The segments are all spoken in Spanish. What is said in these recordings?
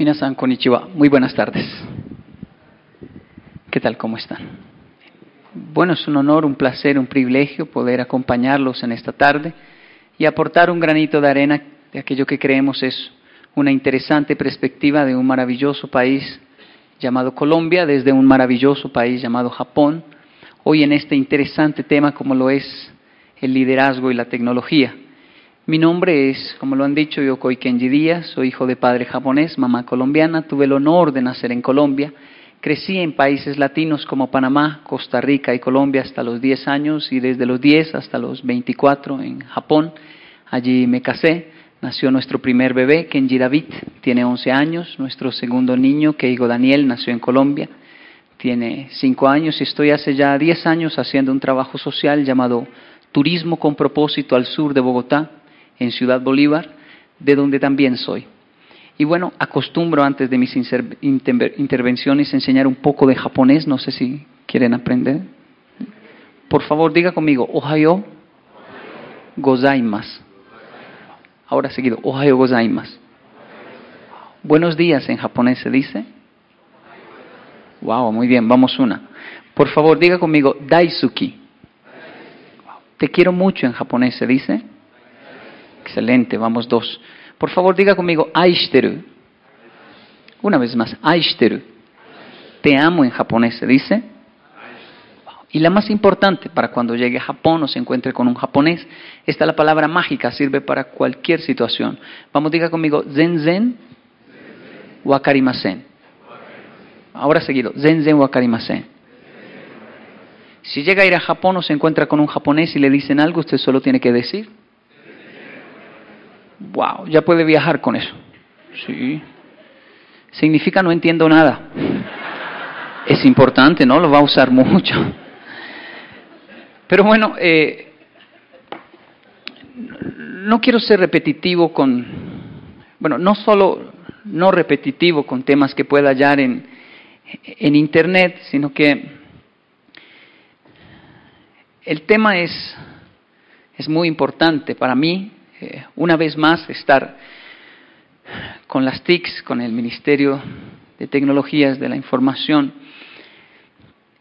Minasan konnichiwa. Muy buenas tardes. ¿Qué tal? ¿Cómo están? Bueno, es un honor, un placer, un privilegio poder acompañarlos en esta tarde y aportar un granito de arena de aquello que creemos es una interesante perspectiva de un maravilloso país llamado Colombia desde un maravilloso país llamado Japón, hoy en este interesante tema como lo es el liderazgo y la tecnología. Mi nombre es, como lo han dicho, Yokoi Kenji Díaz, soy hijo de padre japonés, mamá colombiana, tuve el honor de nacer en Colombia, crecí en países latinos como Panamá, Costa Rica y Colombia hasta los 10 años y desde los 10 hasta los 24 en Japón, allí me casé, nació nuestro primer bebé, Kenji David, tiene 11 años, nuestro segundo niño, Keigo Daniel, nació en Colombia, tiene 5 años y estoy hace ya 10 años haciendo un trabajo social llamado Turismo con propósito al sur de Bogotá, en Ciudad Bolívar, de donde también soy. Y bueno, acostumbro antes de mis intervenciones enseñar un poco de japonés, no sé si quieren aprender. Por favor, diga conmigo, Ohayo gozaimasu. Ahora seguido, Ohayo gozaimasu. Buenos días en japonés se dice. Wow, muy bien, vamos una. Por favor, diga conmigo, Daisuki. Te quiero mucho en japonés se dice. Excelente, vamos dos. Por favor, diga conmigo, aishiteru. Una vez más, aishiteru. Te amo en japonés, ¿se dice? Y la más importante para cuando llegue a Japón o se encuentre con un japonés, esta la palabra mágica, sirve para cualquier situación. Vamos, diga conmigo, zen wakarimasen. Ahora seguido, zen wakarimasen. Si llega a ir a Japón o se encuentra con un japonés y le dicen algo, usted solo tiene que decir, Wow, ya puede viajar con eso. Sí. Significa no entiendo nada. Es importante, ¿no? Lo va a usar mucho. Pero bueno, eh, no quiero ser repetitivo con, bueno, no solo no repetitivo con temas que pueda hallar en, en Internet, sino que el tema es, es muy importante para mí, eh, una vez más estar con las TICs, con el Ministerio de Tecnologías de la Información.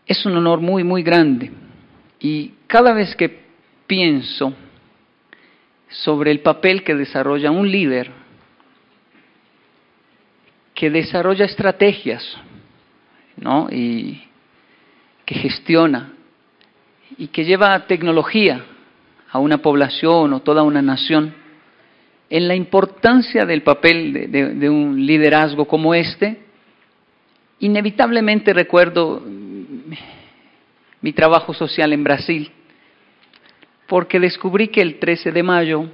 Es un honor muy, muy grande. Y cada vez que pienso sobre el papel que desarrolla un líder, que desarrolla estrategias, ¿no? Y que gestiona y que lleva tecnología a una población o toda una nación, en la importancia del papel de, un liderazgo como este, inevitablemente recuerdo mi trabajo social en Brasil, porque descubrí que el 13 de mayo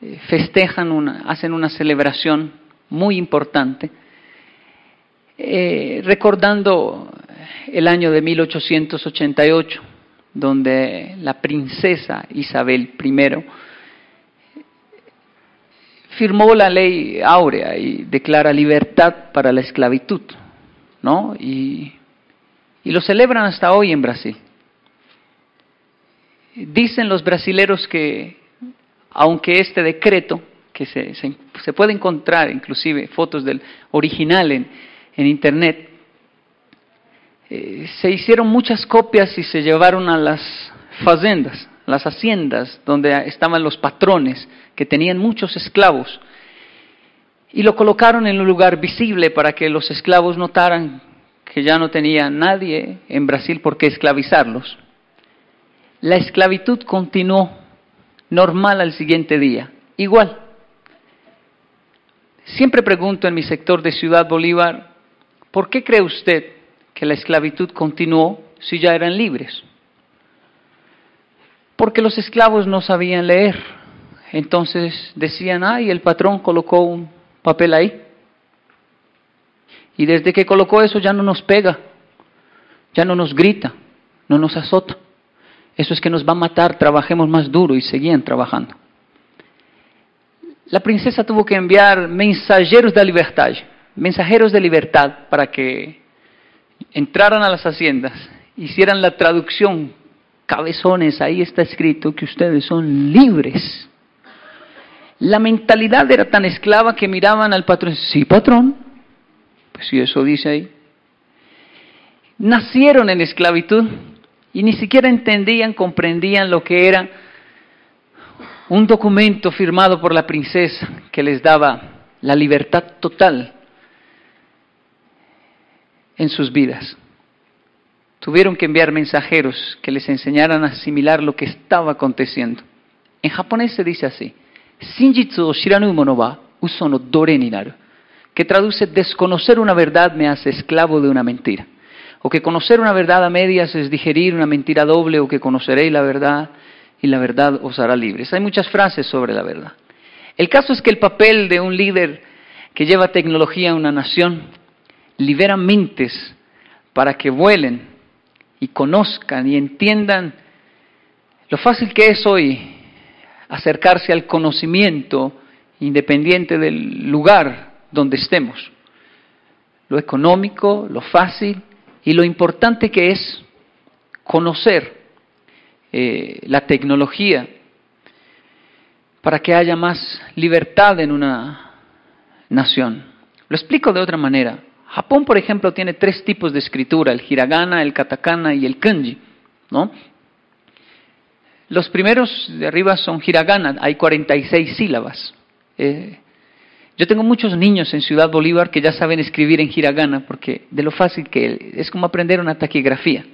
eh, festejan, una, hacen una celebración muy importante, eh, recordando el año de 1888 donde la princesa Isabel I firmó la ley áurea y declara libertad para la esclavitud, ¿no? Y, lo celebran hasta hoy en Brasil. Dicen los brasileros que, aunque este decreto, que se, se, puede encontrar inclusive fotos del original en, en internet, eh, se hicieron muchas copias y se llevaron a las fazendas, las haciendas donde estaban los patrones que tenían muchos esclavos y lo colocaron en un lugar visible para que los esclavos notaran que ya no tenía nadie en Brasil por qué esclavizarlos. La esclavitud continuó normal al siguiente día, igual. Siempre pregunto en mi sector de Ciudad Bolívar, ¿por qué cree usted que la esclavitud continuó si ya eran libres. Porque los esclavos no sabían leer. Entonces decían, ay, el patrón colocó un papel ahí. Y desde que colocó eso ya no nos pega, ya no nos grita, no nos azota. Eso es que nos va a matar, trabajemos más duro y seguían trabajando. La princesa tuvo que enviar mensajeros de libertad, mensajeros de libertad para que entraran a las haciendas, hicieran la traducción. Cabezones, ahí está escrito que ustedes son libres. La mentalidad era tan esclava que miraban al patrón, sí patrón, pues si eso dice ahí. Nacieron en esclavitud y ni siquiera entendían, comprendían lo que era un documento firmado por la princesa que les daba la libertad total en sus vidas. Tuvieron que enviar mensajeros que les enseñaran a asimilar lo que estaba aconteciendo. En japonés se dice así, Shinjitsu o shiranu mono wa uso no dore ni naru, que traduce desconocer una verdad me hace esclavo de una mentira. O que conocer una verdad a medias es digerir una mentira doble, o que conoceréis la verdad y la verdad os hará libres. Hay muchas frases sobre la verdad. El caso es que el papel de un líder que lleva tecnología a una nación libera mentes para que vuelen y conozcan y entiendan lo fácil que es hoy acercarse al conocimiento independiente del lugar donde estemos. Lo económico, lo fácil y lo importante que es conocer eh, la tecnología para que haya más libertad en una nación. Lo explico de otra manera. Japón, por ejemplo, tiene tres tipos de escritura, el hiragana, el katakana y el kanji. Los primeros de arriba son hiragana, hay 46 sílabas. Eh, yo tengo muchos niños en Ciudad Bolívar que ya saben escribir en hiragana porque de lo fácil que es como aprender una taquigrafía.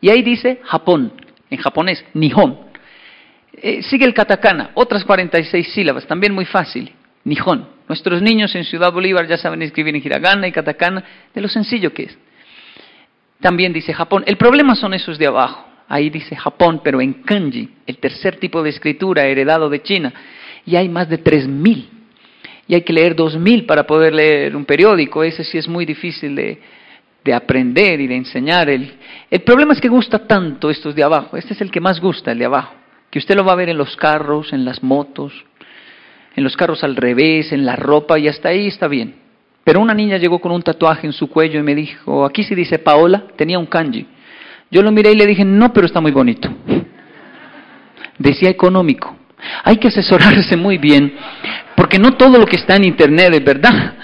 Y ahí dice Japón, en japonés, Nihon. Eh, sigue el katakana, otras 46 sílabas, también muy fácil, Nihon. Nuestros niños en Ciudad Bolívar ya saben escribir en hiragana y katakana, de lo sencillo que es. También dice Japón. El problema son esos de abajo. Ahí dice Japón, pero en kanji, el tercer tipo de escritura heredado de China. Y hay más de 3.000. Y hay que leer 2.000 para poder leer un periódico. Ese sí es muy difícil de, de aprender y de enseñar. El, el problema es que gusta tanto estos de abajo. Este es el que más gusta, el de abajo. Que usted lo va a ver en los carros, en las motos, en los carros al revés, en la ropa, y hasta ahí está bien. Pero una niña llegó con un tatuaje en su cuello y me dijo, aquí se dice Paola, tenía un kanji. Yo lo miré y le dije, no, pero está muy bonito. Decía económico. Hay que asesorarse muy bien, porque no todo lo que está en Internet es verdad.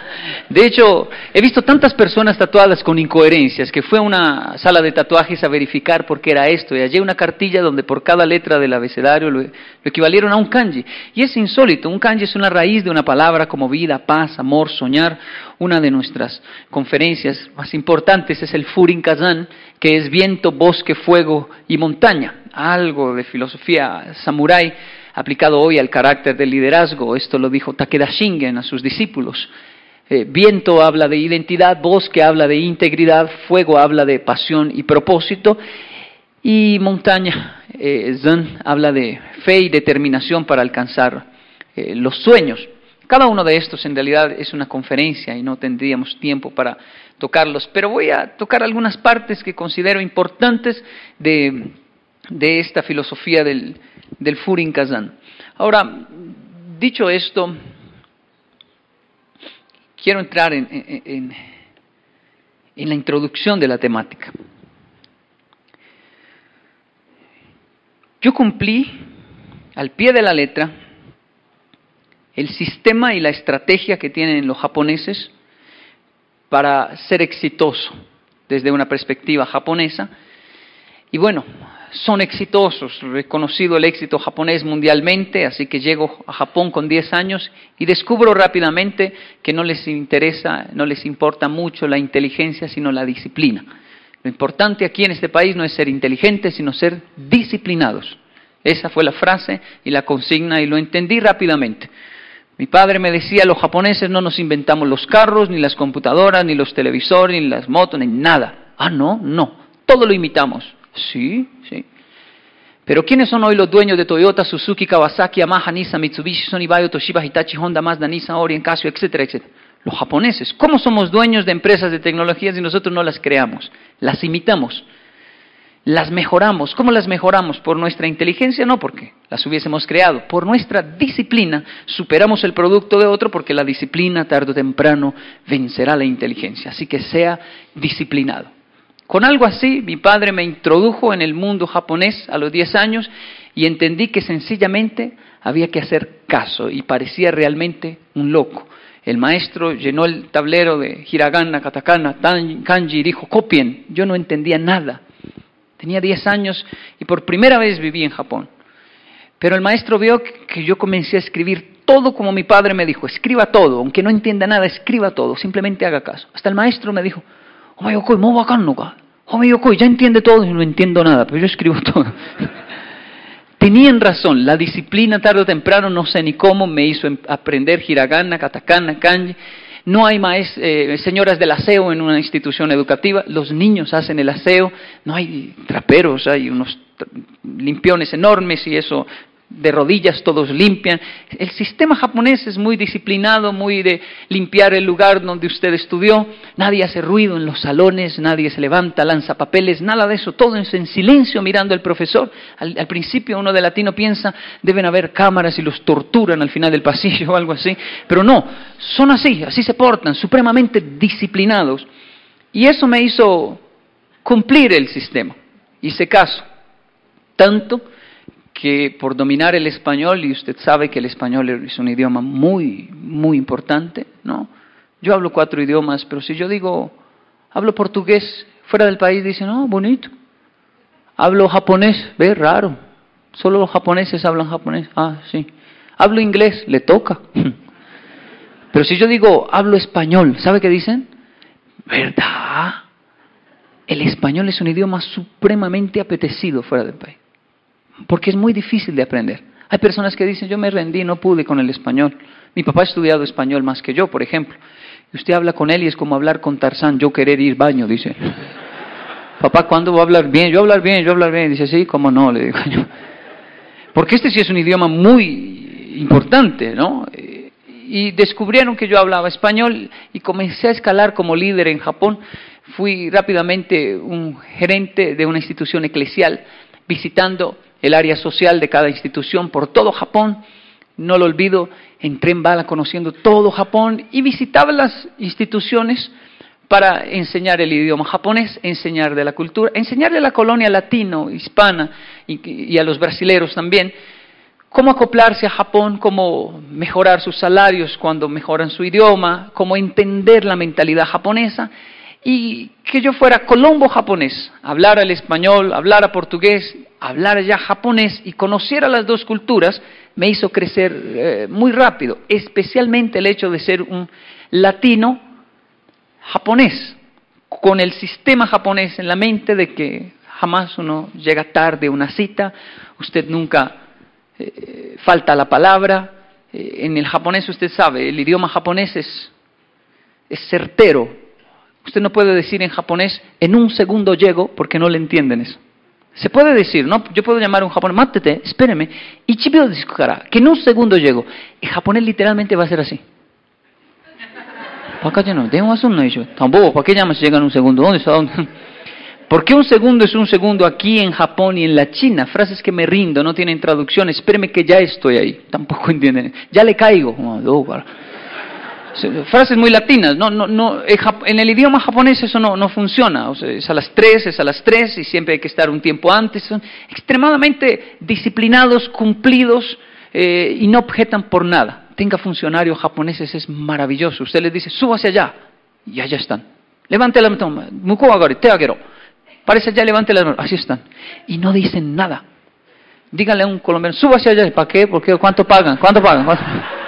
De hecho, he visto tantas personas tatuadas con incoherencias que fue a una sala de tatuajes a verificar por qué era esto y hallé una cartilla donde por cada letra del abecedario lo, equivalieron a un kanji. Y es insólito, un kanji es una raíz de una palabra como vida, paz, amor, soñar. Una de nuestras conferencias más importantes es el Furin Kazan, que es viento, bosque, fuego y montaña. Algo de filosofía samurái aplicado hoy al carácter del liderazgo. Esto lo dijo Takeda Shingen a sus discípulos. Eh, viento habla de identidad, bosque habla de integridad, fuego habla de pasión y propósito, y montaña, eh, Zen, habla de fe y determinación para alcanzar eh, los sueños. Cada uno de estos en realidad es una conferencia y no tendríamos tiempo para tocarlos, pero voy a tocar algunas partes que considero importantes de, esta filosofía del, del Furin Kazan. Ahora, dicho esto, quiero entrar en, la introducción de la temática. Yo cumplí al pie de la letra el sistema y la estrategia que tienen los japoneses para ser exitoso desde una perspectiva japonesa. Y bueno, son exitosos, reconocido el éxito japonés mundialmente, así que llego a Japón con 10 años y descubro rápidamente que no les interesa, no les importa mucho la inteligencia, sino la disciplina. Lo importante aquí en este país no es ser inteligentes, sino ser disciplinados. Esa fue la frase y la consigna y lo entendí rápidamente. Mi padre me decía, los japoneses no nos inventamos los carros, ni las computadoras, ni los televisores, ni las motos, ni nada. Ah, no, no, todo lo imitamos. Sí, sí. Pero ¿quiénes son hoy los dueños de Toyota, Suzuki, Kawasaki, Yamaha, Nissan, Mitsubishi, Sony, Bayo, Toshiba, Hitachi, Honda, Mazda, Nissan, Orient, Casio, etcétera, etcétera? los japoneses. ¿Cómo somos dueños de empresas de tecnología si nosotros no las creamos? Las imitamos, las mejoramos. ¿Cómo las mejoramos? ¿Por nuestra inteligencia? No, porque las hubiésemos creado. Por nuestra disciplina superamos el producto de otro porque la disciplina tarde o temprano vencerá la inteligencia. Así que sea disciplinado. Con algo así, mi padre me introdujo en el mundo japonés a los 10 años y entendí que sencillamente había que hacer caso y parecía realmente un loco. El maestro llenó el tablero de hiragana, katakana, kanji y dijo, copien. Yo no entendía nada. Tenía 10 años y por primera vez viví en Japón. Pero el maestro vio que yo comencé a escribir todo como mi padre me dijo, escriba todo, aunque no entienda nada, escriba todo, simplemente haga caso. Hasta el maestro me dijo, ya entiende todo y no entiendo nada, pero yo escribo todo. Tenían razón, la disciplina tarde o temprano, no sé ni cómo, me hizo em, aprender hiragana, katakana, kanji. No hay más eh, señoras del aseo en una institución educativa, los niños hacen el aseo, no hay traperos, hay unos limpiones enormes y eso de rodillas todos limpian. El sistema japonés es muy disciplinado, muy de limpiar el lugar donde usted estudió. Nadie hace ruido en los salones, nadie se levanta, lanza papeles, nada de eso. Todo es en silencio mirando al profesor. Al, principio uno de latino piensa, deben haber cámaras y los torturan al final del pasillo o algo así. Pero no, son así, así se portan, supremamente disciplinados. Y eso me hizo cumplir el sistema. Hice caso. Tanto que por dominar el español, y usted sabe que el español es un idioma muy, muy importante, ¿no? Yo hablo cuatro idiomas, pero si yo digo, hablo portugués fuera del país, dicen, no, bonito. Hablo japonés, ve, raro. Solo los japoneses hablan japonés. Ah, sí. Hablo inglés, le toca. Pero si yo digo, hablo español, ¿sabe qué dicen? ¿Verdad? El español es un idioma supremamente apetecido fuera del país porque es muy difícil de aprender. Hay personas que dicen, yo me rendí, no pude con el español. Mi papá ha estudiado español más que yo, por ejemplo. Y usted habla con él y es como hablar con Tarzán, yo querer ir baño, dice. Papá, ¿cuándo voy a hablar bien? Yo hablar bien, yo hablar bien. Dice, sí, ¿cómo no? Le digo yo. Porque este sí es un idioma muy importante, ¿no? Y descubrieron que yo hablaba español y comencé a escalar como líder en Japón. Fui rápidamente un gerente de una institución eclesial, visitando el área social de cada institución por todo Japón. No lo olvido, entré en bala conociendo todo Japón y visitaba las instituciones para enseñar el idioma japonés, enseñar de la cultura, enseñarle a la colonia latino, hispana y, a los brasileros también, cómo acoplarse a Japón, cómo mejorar sus salarios cuando mejoran su idioma, cómo entender la mentalidad japonesa y que yo fuera colombo japonés, hablar el español, hablar a portugués, hablar ya japonés y conociera las dos culturas, me hizo crecer eh, muy rápido, especialmente el hecho de ser un latino japonés, con el sistema japonés en la mente de que jamás uno llega tarde a una cita, usted nunca eh, falta la palabra, eh, en el japonés usted sabe, el idioma japonés es, es certero, Usted no puede decir en japonés, en un segundo llego, porque no le entienden eso. Se puede decir, ¿no? Yo puedo llamar a un japonés, mátete, espéreme, y que en un segundo llego. El japonés literalmente va a ser así. Tampoco, ¿para qué llamas si llega en un segundo? ¿Dónde está? ¿Por qué un segundo es un segundo aquí en Japón y en la China? Frases que me rindo, no tienen traducción. Espéreme que ya estoy ahí. Tampoco entienden. Ya le caigo frases muy latinas. No, no, no, en el idioma japonés eso no, no funciona. O sea, es a las tres, es a las tres y siempre hay que estar un tiempo antes. Son extremadamente disciplinados, cumplidos eh, y no objetan por nada. Tenga funcionarios japoneses, es maravilloso. Usted les dice, súbase allá y allá están. Levante la mano, muko te agero. Parece allá, levante la mano. Así están. Y no dicen nada. Díganle a un colombiano, súbase allá. ¿Para qué? Porque ¿Cuánto pagan? ¿Cuánto pagan? ¿Cuánto pagan?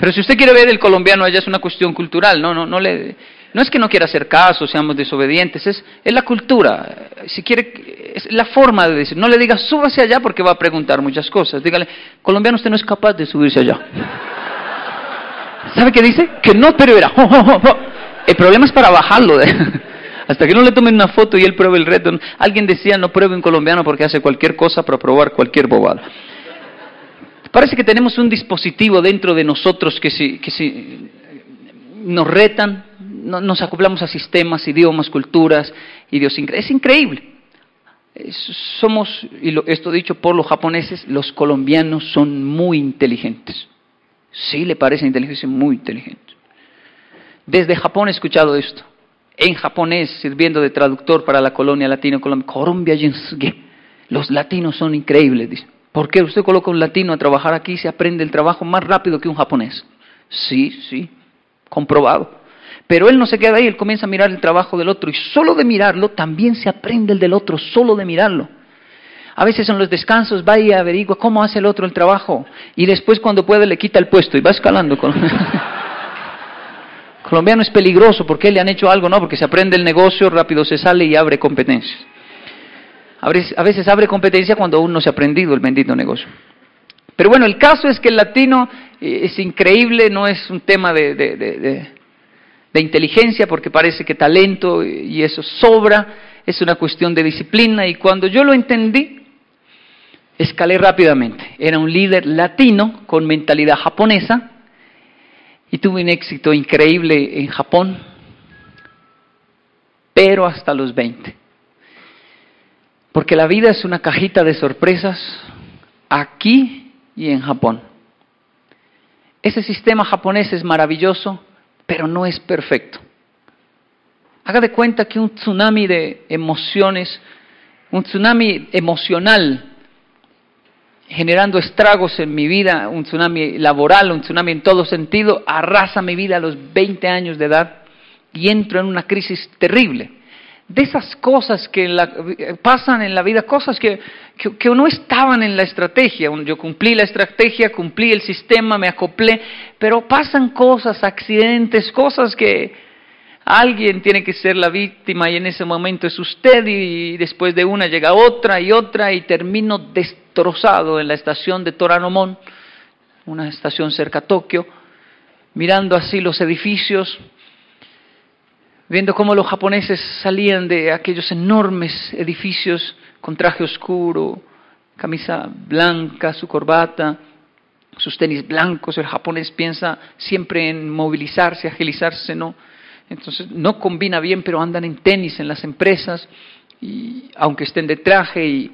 Pero si usted quiere ver el colombiano allá es una cuestión cultural, no, no, no le, no es que no quiera hacer caso, seamos desobedientes, es, es la cultura. Si quiere, es la forma de decir. No le diga súbase allá porque va a preguntar muchas cosas. Dígale, colombiano, usted no es capaz de subirse allá. ¿Sabe qué dice? Que no, pero era. El problema es para bajarlo. Hasta que no le tomen una foto y él pruebe el reto. Alguien decía, no pruebe un colombiano porque hace cualquier cosa para probar cualquier bobada. Parece que tenemos un dispositivo dentro de nosotros que si, nos retan, nos acoplamos a sistemas, idiomas, culturas, idiosincrasias. Es increíble. Somos, y esto dicho por los japoneses, los colombianos son muy inteligentes. Sí le parece inteligente, muy inteligente. Desde Japón he escuchado esto. En japonés, sirviendo de traductor para la colonia latino-colombia. Colombia Los latinos son increíbles, dice. ¿Por qué usted coloca un latino a trabajar aquí y se aprende el trabajo más rápido que un japonés? Sí, sí, comprobado. Pero él no se queda ahí, él comienza a mirar el trabajo del otro y solo de mirarlo también se aprende el del otro, solo de mirarlo. A veces en los descansos va y averigua cómo hace el otro el trabajo y después cuando puede le quita el puesto y va escalando. Colombiano es peligroso porque le han hecho algo, no, porque se aprende el negocio, rápido se sale y abre competencias. A veces abre competencia cuando aún no se ha aprendido el bendito negocio. Pero bueno, el caso es que el latino eh, es increíble, no es un tema de, inteligencia porque parece que talento y eso sobra, es una cuestión de disciplina y cuando yo lo entendí, escalé rápidamente. Era un líder latino con mentalidad japonesa y tuve un éxito increíble en Japón, pero hasta los 20. Porque la vida es una cajita de sorpresas aquí y en Japón. Ese sistema japonés es maravilloso, pero no es perfecto. Haga de cuenta que un tsunami de emociones, un tsunami emocional, generando estragos en mi vida, un tsunami laboral, un tsunami en todo sentido, arrasa mi vida a los 20 años de edad y entro en una crisis terrible de esas cosas que pasan en la vida, cosas que, que, no estaban en la estrategia. Yo cumplí la estrategia, cumplí el sistema, me acoplé, pero pasan cosas, accidentes, cosas que alguien tiene que ser la víctima y en ese momento es usted y después de una llega otra y otra y termino destrozado en la estación de Toranomon, una estación cerca a Tokio, mirando así los edificios viendo cómo los japoneses salían de aquellos enormes edificios con traje oscuro, camisa blanca, su corbata, sus tenis blancos, el japonés piensa siempre en movilizarse, agilizarse, ¿no? Entonces no combina bien, pero andan en tenis en las empresas, y, aunque estén de traje. Y,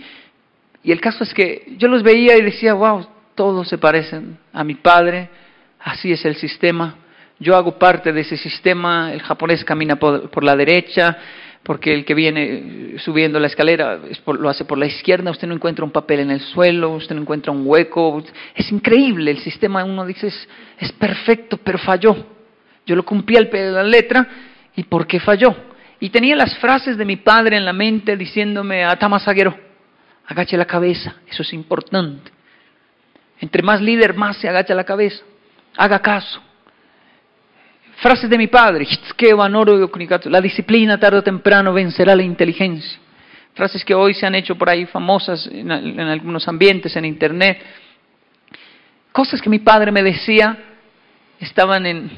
y el caso es que yo los veía y decía, wow, todos se parecen a mi padre, así es el sistema yo hago parte de ese sistema, el japonés camina por, la derecha, porque el que viene subiendo la escalera lo hace por la izquierda, usted no encuentra un papel en el suelo, usted no encuentra un hueco, es increíble, el sistema uno dice es, perfecto, pero falló. Yo lo cumplí al pie de la letra, ¿y por qué falló? Y tenía las frases de mi padre en la mente diciéndome, Atamasaguero, agache la cabeza, eso es importante. Entre más líder, más se agacha la cabeza, haga caso. Frases de mi padre, la disciplina tarde o temprano vencerá la inteligencia. Frases que hoy se han hecho por ahí famosas en, algunos ambientes, en internet. Cosas que mi padre me decía estaban en,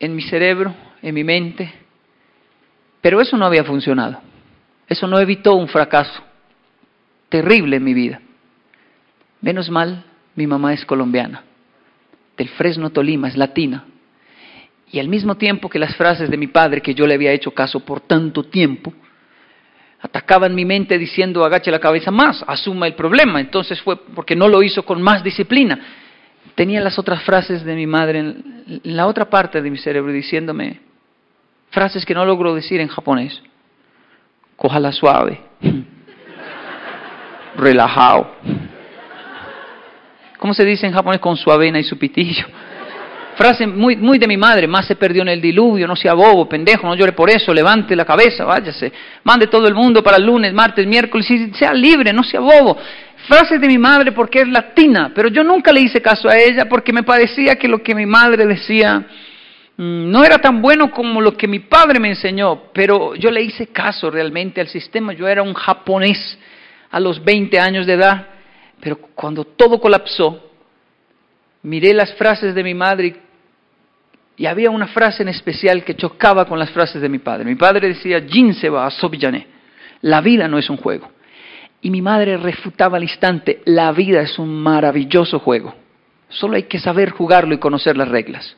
en mi cerebro, en mi mente, pero eso no había funcionado. Eso no evitó un fracaso terrible en mi vida. Menos mal, mi mamá es colombiana del Fresno Tolima, es latina. Y al mismo tiempo que las frases de mi padre, que yo le había hecho caso por tanto tiempo, atacaban mi mente diciendo agache la cabeza más, asuma el problema. Entonces fue porque no lo hizo con más disciplina. Tenía las otras frases de mi madre en la otra parte de mi cerebro diciéndome frases que no logro decir en japonés. Cójala suave, relajado ¿Cómo se dice en japonés? Con su avena y su pitillo. Frase muy, muy de mi madre, más se perdió en el diluvio, no sea bobo, pendejo, no llore por eso, levante la cabeza, váyase, mande todo el mundo para el lunes, martes, miércoles, y sea libre, no sea bobo. Frases de mi madre porque es latina, pero yo nunca le hice caso a ella porque me parecía que lo que mi madre decía mm, no era tan bueno como lo que mi padre me enseñó, pero yo le hice caso realmente al sistema, yo era un japonés a los 20 años de edad pero cuando todo colapsó, miré las frases de mi madre y, había una frase en especial que chocaba con las frases de mi padre. Mi padre decía, Jin se va a La vida no es un juego. Y mi madre refutaba al instante, la vida es un maravilloso juego. Solo hay que saber jugarlo y conocer las reglas.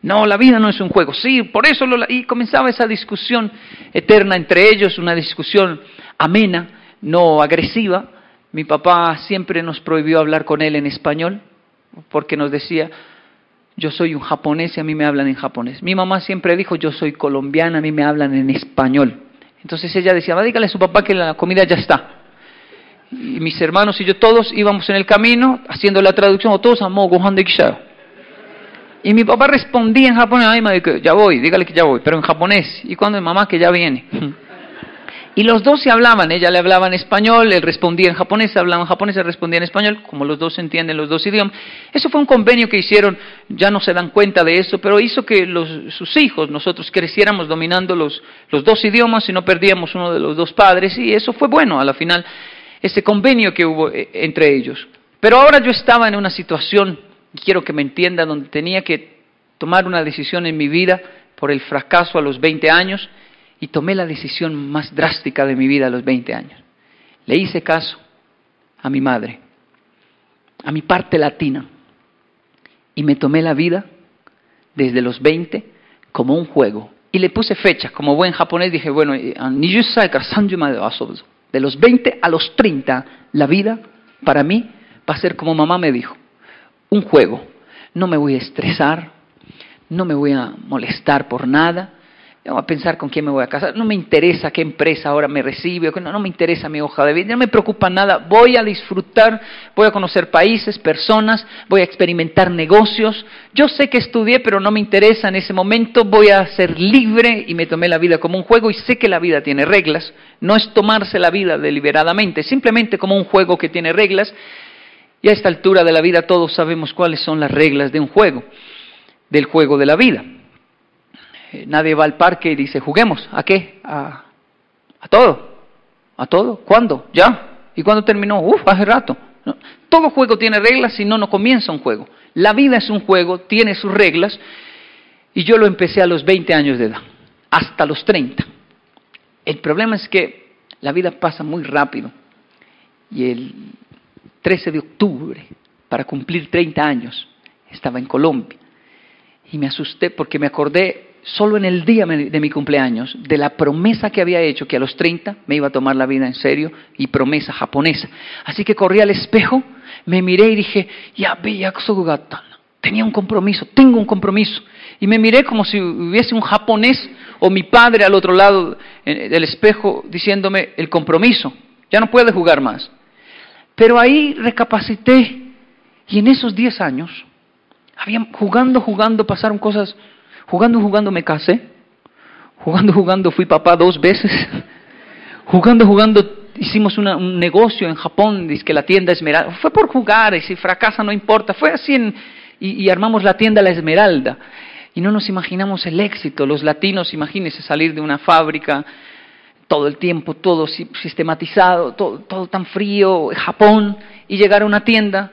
No, la vida no es un juego. Sí, por eso lo... Y comenzaba esa discusión eterna entre ellos, una discusión amena, no agresiva. Mi papá siempre nos prohibió hablar con él en español, porque nos decía, yo soy un japonés y a mí me hablan en japonés. Mi mamá siempre dijo, yo soy colombiana, a mí me hablan en español. Entonces ella decía, va, dígale a su papá que la comida ya está. Y mis hermanos y yo todos íbamos en el camino haciendo la traducción, o todos amo gohan de Y mi papá respondía en japonés, ay, madre, ya voy, dígale que ya voy, pero en japonés. Y cuando mi mamá que ya viene. Y los dos se hablaban, ella le hablaba en español, él respondía en japonés, hablaba en japonés, él respondía en español, como los dos entienden los dos idiomas. Eso fue un convenio que hicieron, ya no se dan cuenta de eso, pero hizo que sus hijos, nosotros creciéramos dominando los, los dos idiomas y no perdíamos uno de los dos padres, y eso fue bueno a la final, ese convenio que hubo eh, entre ellos. Pero ahora yo estaba en una situación, y quiero que me entienda, donde tenía que tomar una decisión en mi vida por el fracaso a los 20 años, y tomé la decisión más drástica de mi vida a los 20 años. Le hice caso a mi madre, a mi parte latina, y me tomé la vida desde los 20 como un juego. Y le puse fecha, como buen japonés dije, bueno, de los 20 a los 30, la vida para mí va a ser como mamá me dijo, un juego. No me voy a estresar, no me voy a molestar por nada, voy a pensar con quién me voy a casar, no me interesa qué empresa ahora me recibe, no me interesa mi hoja de vida, no me preocupa nada, voy a disfrutar, voy a conocer países, personas, voy a experimentar negocios, yo sé que estudié pero no me interesa en ese momento, voy a ser libre y me tomé la vida como un juego y sé que la vida tiene reglas, no es tomarse la vida deliberadamente, simplemente como un juego que tiene reglas. Y a esta altura de la vida todos sabemos cuáles son las reglas de un juego, del juego de la vida. Eh, nadie va al parque y dice, juguemos, ¿a qué? A, todo, a todo. ¿Cuándo? ¿Ya? ¿Y cuándo terminó? Uf, hace rato. Todo juego tiene reglas, si no, no comienza un juego. La vida es un juego, tiene sus reglas, y yo lo empecé a los 20 años de edad, hasta los 30. El problema es que la vida pasa muy rápido, y el 13 de octubre, para cumplir 30 años, estaba en Colombia, y me asusté porque me acordé solo en el día de mi cumpleaños de la promesa que había hecho que a los 30 me iba a tomar la vida en serio y promesa japonesa. Así que corrí al espejo, me miré y dije, ya tenía un compromiso, tengo un compromiso. Y me miré como si hubiese un japonés o mi padre al otro lado del espejo diciéndome el compromiso, ya no puede jugar más. Pero ahí recapacité y en esos 10 años, había, jugando, jugando, pasaron cosas Jugando, jugando me casé. Jugando, jugando fui papá dos veces. Jugando, jugando hicimos un negocio en Japón, dice que la tienda Esmeralda. Fue por jugar y si fracasa no importa. Fue así y, armamos la tienda La Esmeralda. Y no nos imaginamos el éxito. Los latinos, imagínense salir de una fábrica todo el tiempo, todo sistematizado, todo, todo tan frío, Japón, y llegar a una tienda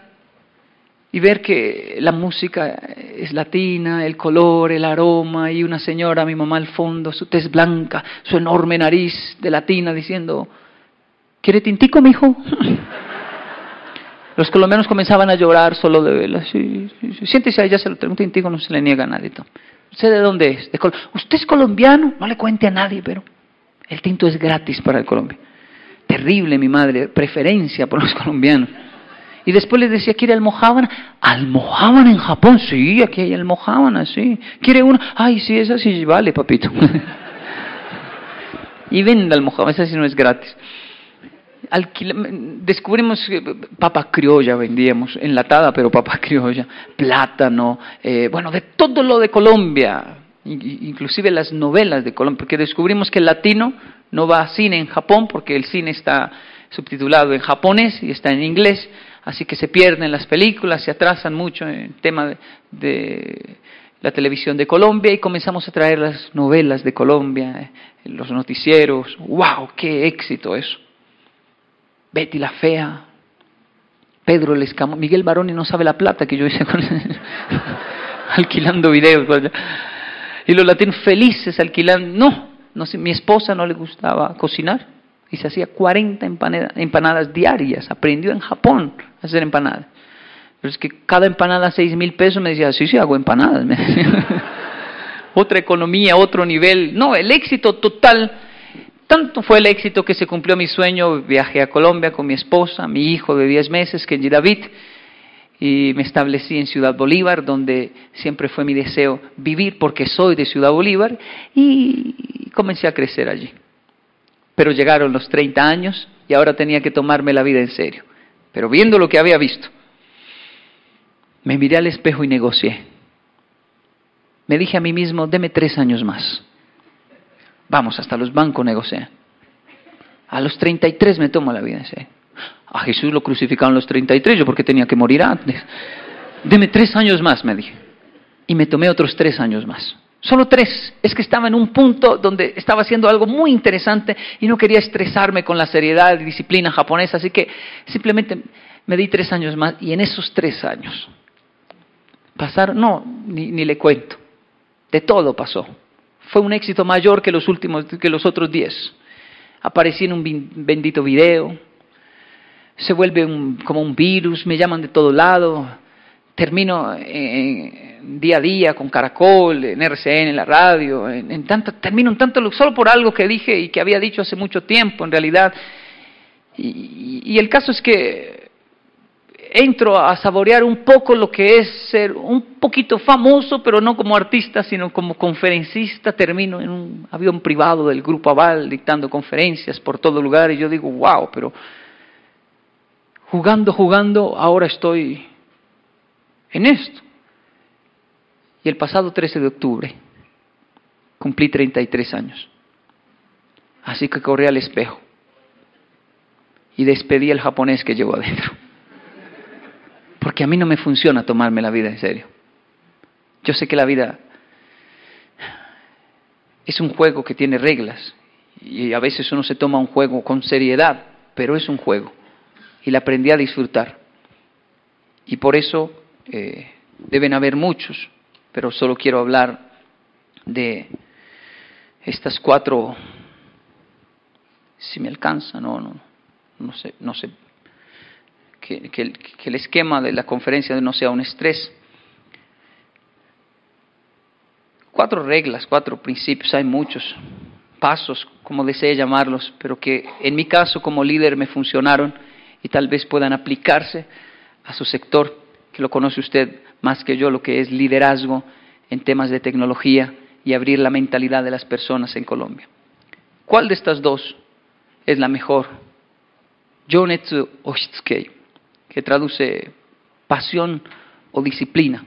y ver que la música es latina, el color, el aroma, y una señora, mi mamá al fondo, su tez blanca, su enorme nariz de latina, diciendo, ¿quiere tintico, mijo? Los colombianos comenzaban a llorar solo de verla. Sí, sí, Siéntese ahí, ya se lo un tintico no se le niega a nadie. ¿Usted de dónde es? ¿Usted es colombiano? No le cuente a nadie, pero el tinto es gratis para el Colombia. Terrible, mi madre, preferencia por los colombianos. Y después le decía, ¿quiere almohábana? ¿Almohábana en Japón? Sí, aquí hay almohábana, sí. ¿Quiere una? Ay, sí, esa sí vale, papito. y venda almohábana, esa sí no es gratis. descubrimos papa criolla vendíamos, enlatada, pero papa criolla, plátano, eh, bueno, de todo lo de Colombia, inclusive las novelas de Colombia, porque descubrimos que el latino no va a cine en Japón porque el cine está subtitulado en japonés y está en inglés, así que se pierden las películas, se atrasan mucho en el tema de, la televisión de Colombia y comenzamos a traer las novelas de Colombia, eh, los noticieros, wow, qué éxito eso. Betty la Fea, Pedro el Escamo, Miguel Baroni no sabe la plata que yo hice con alquilando videos. Y los latinos felices alquilando, no, no mi esposa no le gustaba cocinar y se hacía 40 empanadas, diarias. Aprendió en Japón hacer empanadas. Pero es que cada empanada seis mil pesos me decía, sí, sí, hago empanadas. otra economía, otro nivel. No, el éxito total. Tanto fue el éxito que se cumplió mi sueño. Viajé a Colombia con mi esposa, mi hijo de 10 meses, Kenji David, y me establecí en Ciudad Bolívar, donde siempre fue mi deseo vivir porque soy de Ciudad Bolívar, y comencé a crecer allí. Pero llegaron los 30 años y ahora tenía que tomarme la vida en serio. Pero viendo lo que había visto, me miré al espejo y negocié. Me dije a mí mismo, deme tres años más. Vamos, hasta los bancos negocian. A los 33 me tomo la vida en. A Jesús lo crucificaron a los 33, yo porque tenía que morir antes. Deme tres años más, me dije. Y me tomé otros tres años más. Solo tres. Es que estaba en un punto donde estaba haciendo algo muy interesante y no quería estresarme con la seriedad y disciplina japonesa, así que simplemente me di tres años más y en esos tres años pasaron, no, ni, ni le cuento, de todo pasó. Fue un éxito mayor que los últimos, que los otros diez. Aparecí en un bendito video, se vuelve como un virus, me llaman de todo lado, termino en, día a día con Caracol, en RCN, en la radio, en, tanto, termino en tanto solo por algo que dije y que había dicho hace mucho tiempo en realidad. y el caso es que entro a saborear un poco lo que es ser un poquito famoso, pero no como artista, sino como conferencista. Termino en un avión privado del Grupo Aval dictando conferencias por todo lugar y yo digo, wow, pero jugando, jugando, ahora estoy en esto. El pasado 13 de octubre cumplí 33 años. Así que corrí al espejo y despedí al japonés que llevo adentro. Porque a mí no me funciona tomarme la vida en serio. Yo sé que la vida es un juego que tiene reglas y a veces uno se toma un juego con seriedad, pero es un juego y la aprendí a disfrutar. Y por eso eh, deben haber muchos, pero solo quiero hablar de estas cuatro, si me alcanza, no, no, no sé, no sé que, el esquema de la conferencia no sea un estrés. Cuatro reglas, cuatro principios, hay muchos pasos, como desee llamarlos, pero que en mi caso como líder me funcionaron y tal vez puedan aplicarse a su sector, que lo conoce usted más que yo, lo que es liderazgo en temas de tecnología y abrir la mentalidad de las personas en Colombia. ¿Cuál de estas dos es la mejor? Jonetsu Oshitsukei que traduce pasión o disciplina.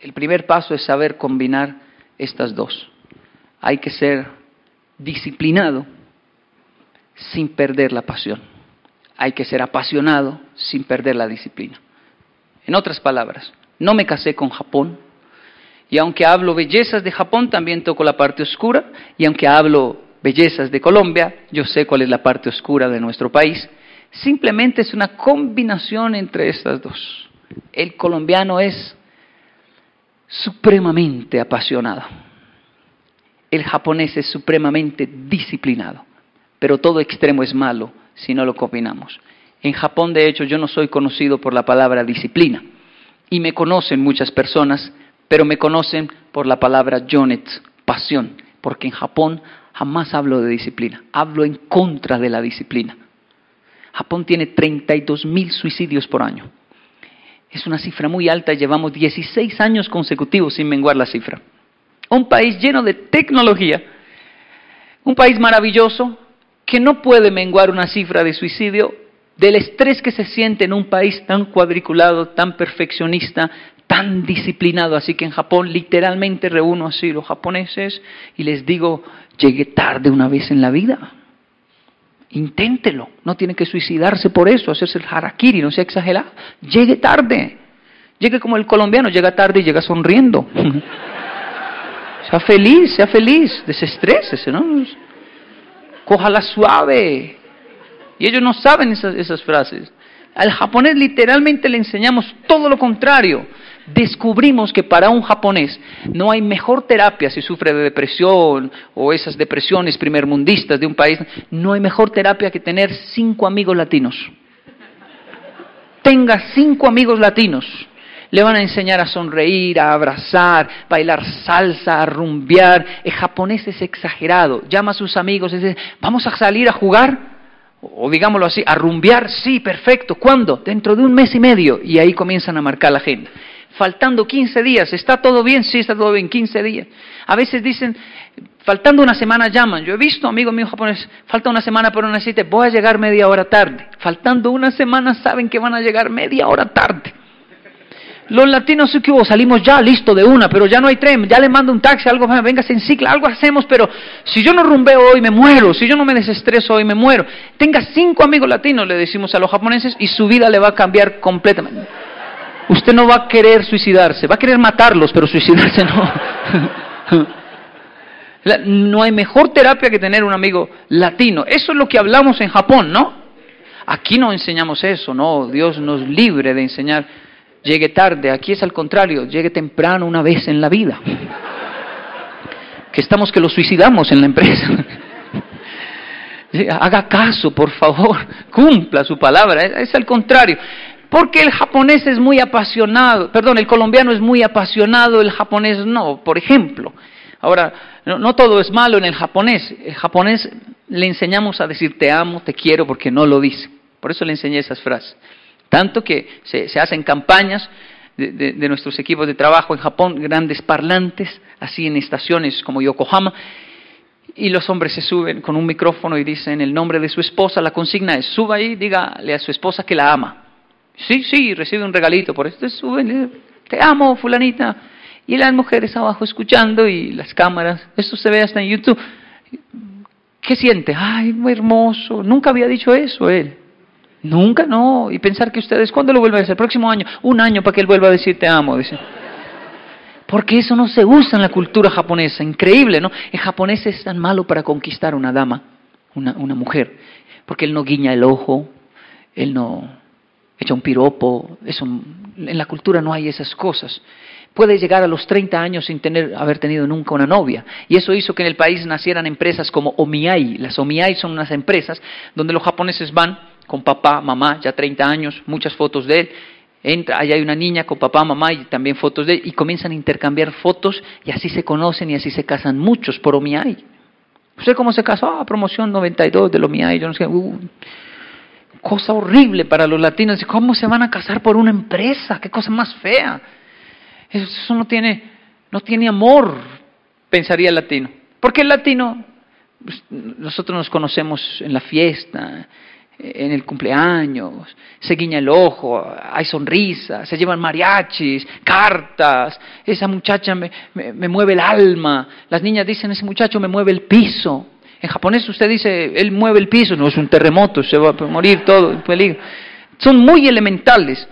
El primer paso es saber combinar estas dos. Hay que ser disciplinado sin perder la pasión. Hay que ser apasionado sin perder la disciplina. En otras palabras, no me casé con Japón y aunque hablo bellezas de Japón, también toco la parte oscura y aunque hablo bellezas de Colombia, yo sé cuál es la parte oscura de nuestro país Simplemente es una combinación entre estas dos. El colombiano es supremamente apasionado. El japonés es supremamente disciplinado. Pero todo extremo es malo si no lo combinamos. En Japón, de hecho, yo no soy conocido por la palabra disciplina. Y me conocen muchas personas, pero me conocen por la palabra jonet, pasión. Porque en Japón jamás hablo de disciplina, hablo en contra de la disciplina. Japón tiene 32 mil suicidios por año. Es una cifra muy alta llevamos 16 años consecutivos sin menguar la cifra. Un país lleno de tecnología, un país maravilloso que no puede menguar una cifra de suicidio del estrés que se siente en un país tan cuadriculado, tan perfeccionista, tan disciplinado. Así que en Japón literalmente reúno así los japoneses y les digo, llegué tarde una vez en la vida. Inténtelo. No tiene que suicidarse por eso, hacerse el harakiri, no sea exagerado. Llegue tarde. Llegue como el colombiano, llega tarde y llega sonriendo. sea feliz, sea feliz, desestrésese, ¿no? Cójala suave. Y ellos no saben esas, frases. Al japonés literalmente le enseñamos todo lo contrario descubrimos que para un japonés no hay mejor terapia si sufre de depresión o esas depresiones primermundistas de un país, no hay mejor terapia que tener cinco amigos latinos. Tenga cinco amigos latinos. Le van a enseñar a sonreír, a abrazar, bailar salsa, a rumbear. El japonés es exagerado. Llama a sus amigos y dice, vamos a salir a jugar. O digámoslo así, a rumbear. Sí, perfecto. ¿Cuándo? Dentro de un mes y medio. Y ahí comienzan a marcar la agenda. Faltando 15 días. ¿Está todo bien? Sí, está todo bien. 15 días. A veces dicen, faltando una semana llaman. Yo he visto, amigo mío japonés, falta una semana por una cita, voy a llegar media hora tarde. Faltando una semana saben que van a llegar media hora tarde. Los latinos sí que salimos ya, listo, de una, pero ya no hay tren, ya le mando un taxi, algo, venga en cicla, algo hacemos, pero si yo no rumbeo hoy me muero, si yo no me desestreso hoy me muero. Tenga cinco amigos latinos, le decimos a los japoneses, y su vida le va a cambiar completamente. Usted no va a querer suicidarse, va a querer matarlos, pero suicidarse no. No hay mejor terapia que tener un amigo latino. Eso es lo que hablamos en Japón, ¿no? Aquí no enseñamos eso, no. Dios nos libre de enseñar llegue tarde. Aquí es al contrario, llegue temprano una vez en la vida. Que estamos que lo suicidamos en la empresa. Haga caso, por favor, cumpla su palabra. Es al contrario. Porque el japonés es muy apasionado, perdón, el colombiano es muy apasionado, el japonés no, por ejemplo. Ahora, no, todo es malo en el japonés. El japonés le enseñamos a decir te amo, te quiero, porque no lo dice. Por eso le enseñé esas frases. Tanto que se, hacen campañas de, nuestros equipos de trabajo en Japón, grandes parlantes, así en estaciones como Yokohama, y los hombres se suben con un micrófono y dicen el nombre de su esposa, la consigna es, suba ahí, dígale a su esposa que la ama. Sí, sí, recibe un regalito por esto, suben, te amo, fulanita. Y las mujeres abajo escuchando y las cámaras, esto se ve hasta en YouTube. ¿Qué siente? Ay, muy hermoso, nunca había dicho eso él. Nunca, no. Y pensar que ustedes, ¿cuándo lo vuelven a hacer? El próximo año. Un año para que él vuelva a decir te amo, dice. Porque eso no se usa en la cultura japonesa. Increíble, ¿no? El japonés es tan malo para conquistar una dama, una, una mujer. Porque él no guiña el ojo, él no echa un piropo. Eso, en la cultura no hay esas cosas. Puede llegar a los 30 años sin tener, haber tenido nunca una novia. Y eso hizo que en el país nacieran empresas como Omiai. Las Omiai son unas empresas donde los japoneses van con papá, mamá, ya 30 años, muchas fotos de él. Entra, allá hay una niña con papá, mamá y también fotos de él, y comienzan a intercambiar fotos y así se conocen y así se casan muchos por Omiai. ¿Usted cómo se casó? Ah, promoción 92 de Omiai, yo no sé. Uh, cosa horrible para los latinos. ¿Cómo se van a casar por una empresa? ¿Qué cosa más fea? Eso no tiene, no tiene amor, pensaría el latino. Porque el latino, pues, nosotros nos conocemos en la fiesta, en el cumpleaños, se guiña el ojo, hay sonrisas, se llevan mariachis, cartas, esa muchacha me, me, mueve el alma, las niñas dicen ese muchacho me mueve el piso. En japonés usted dice, él mueve el piso, no es un terremoto, se va a morir todo, en peligro. Son muy elementales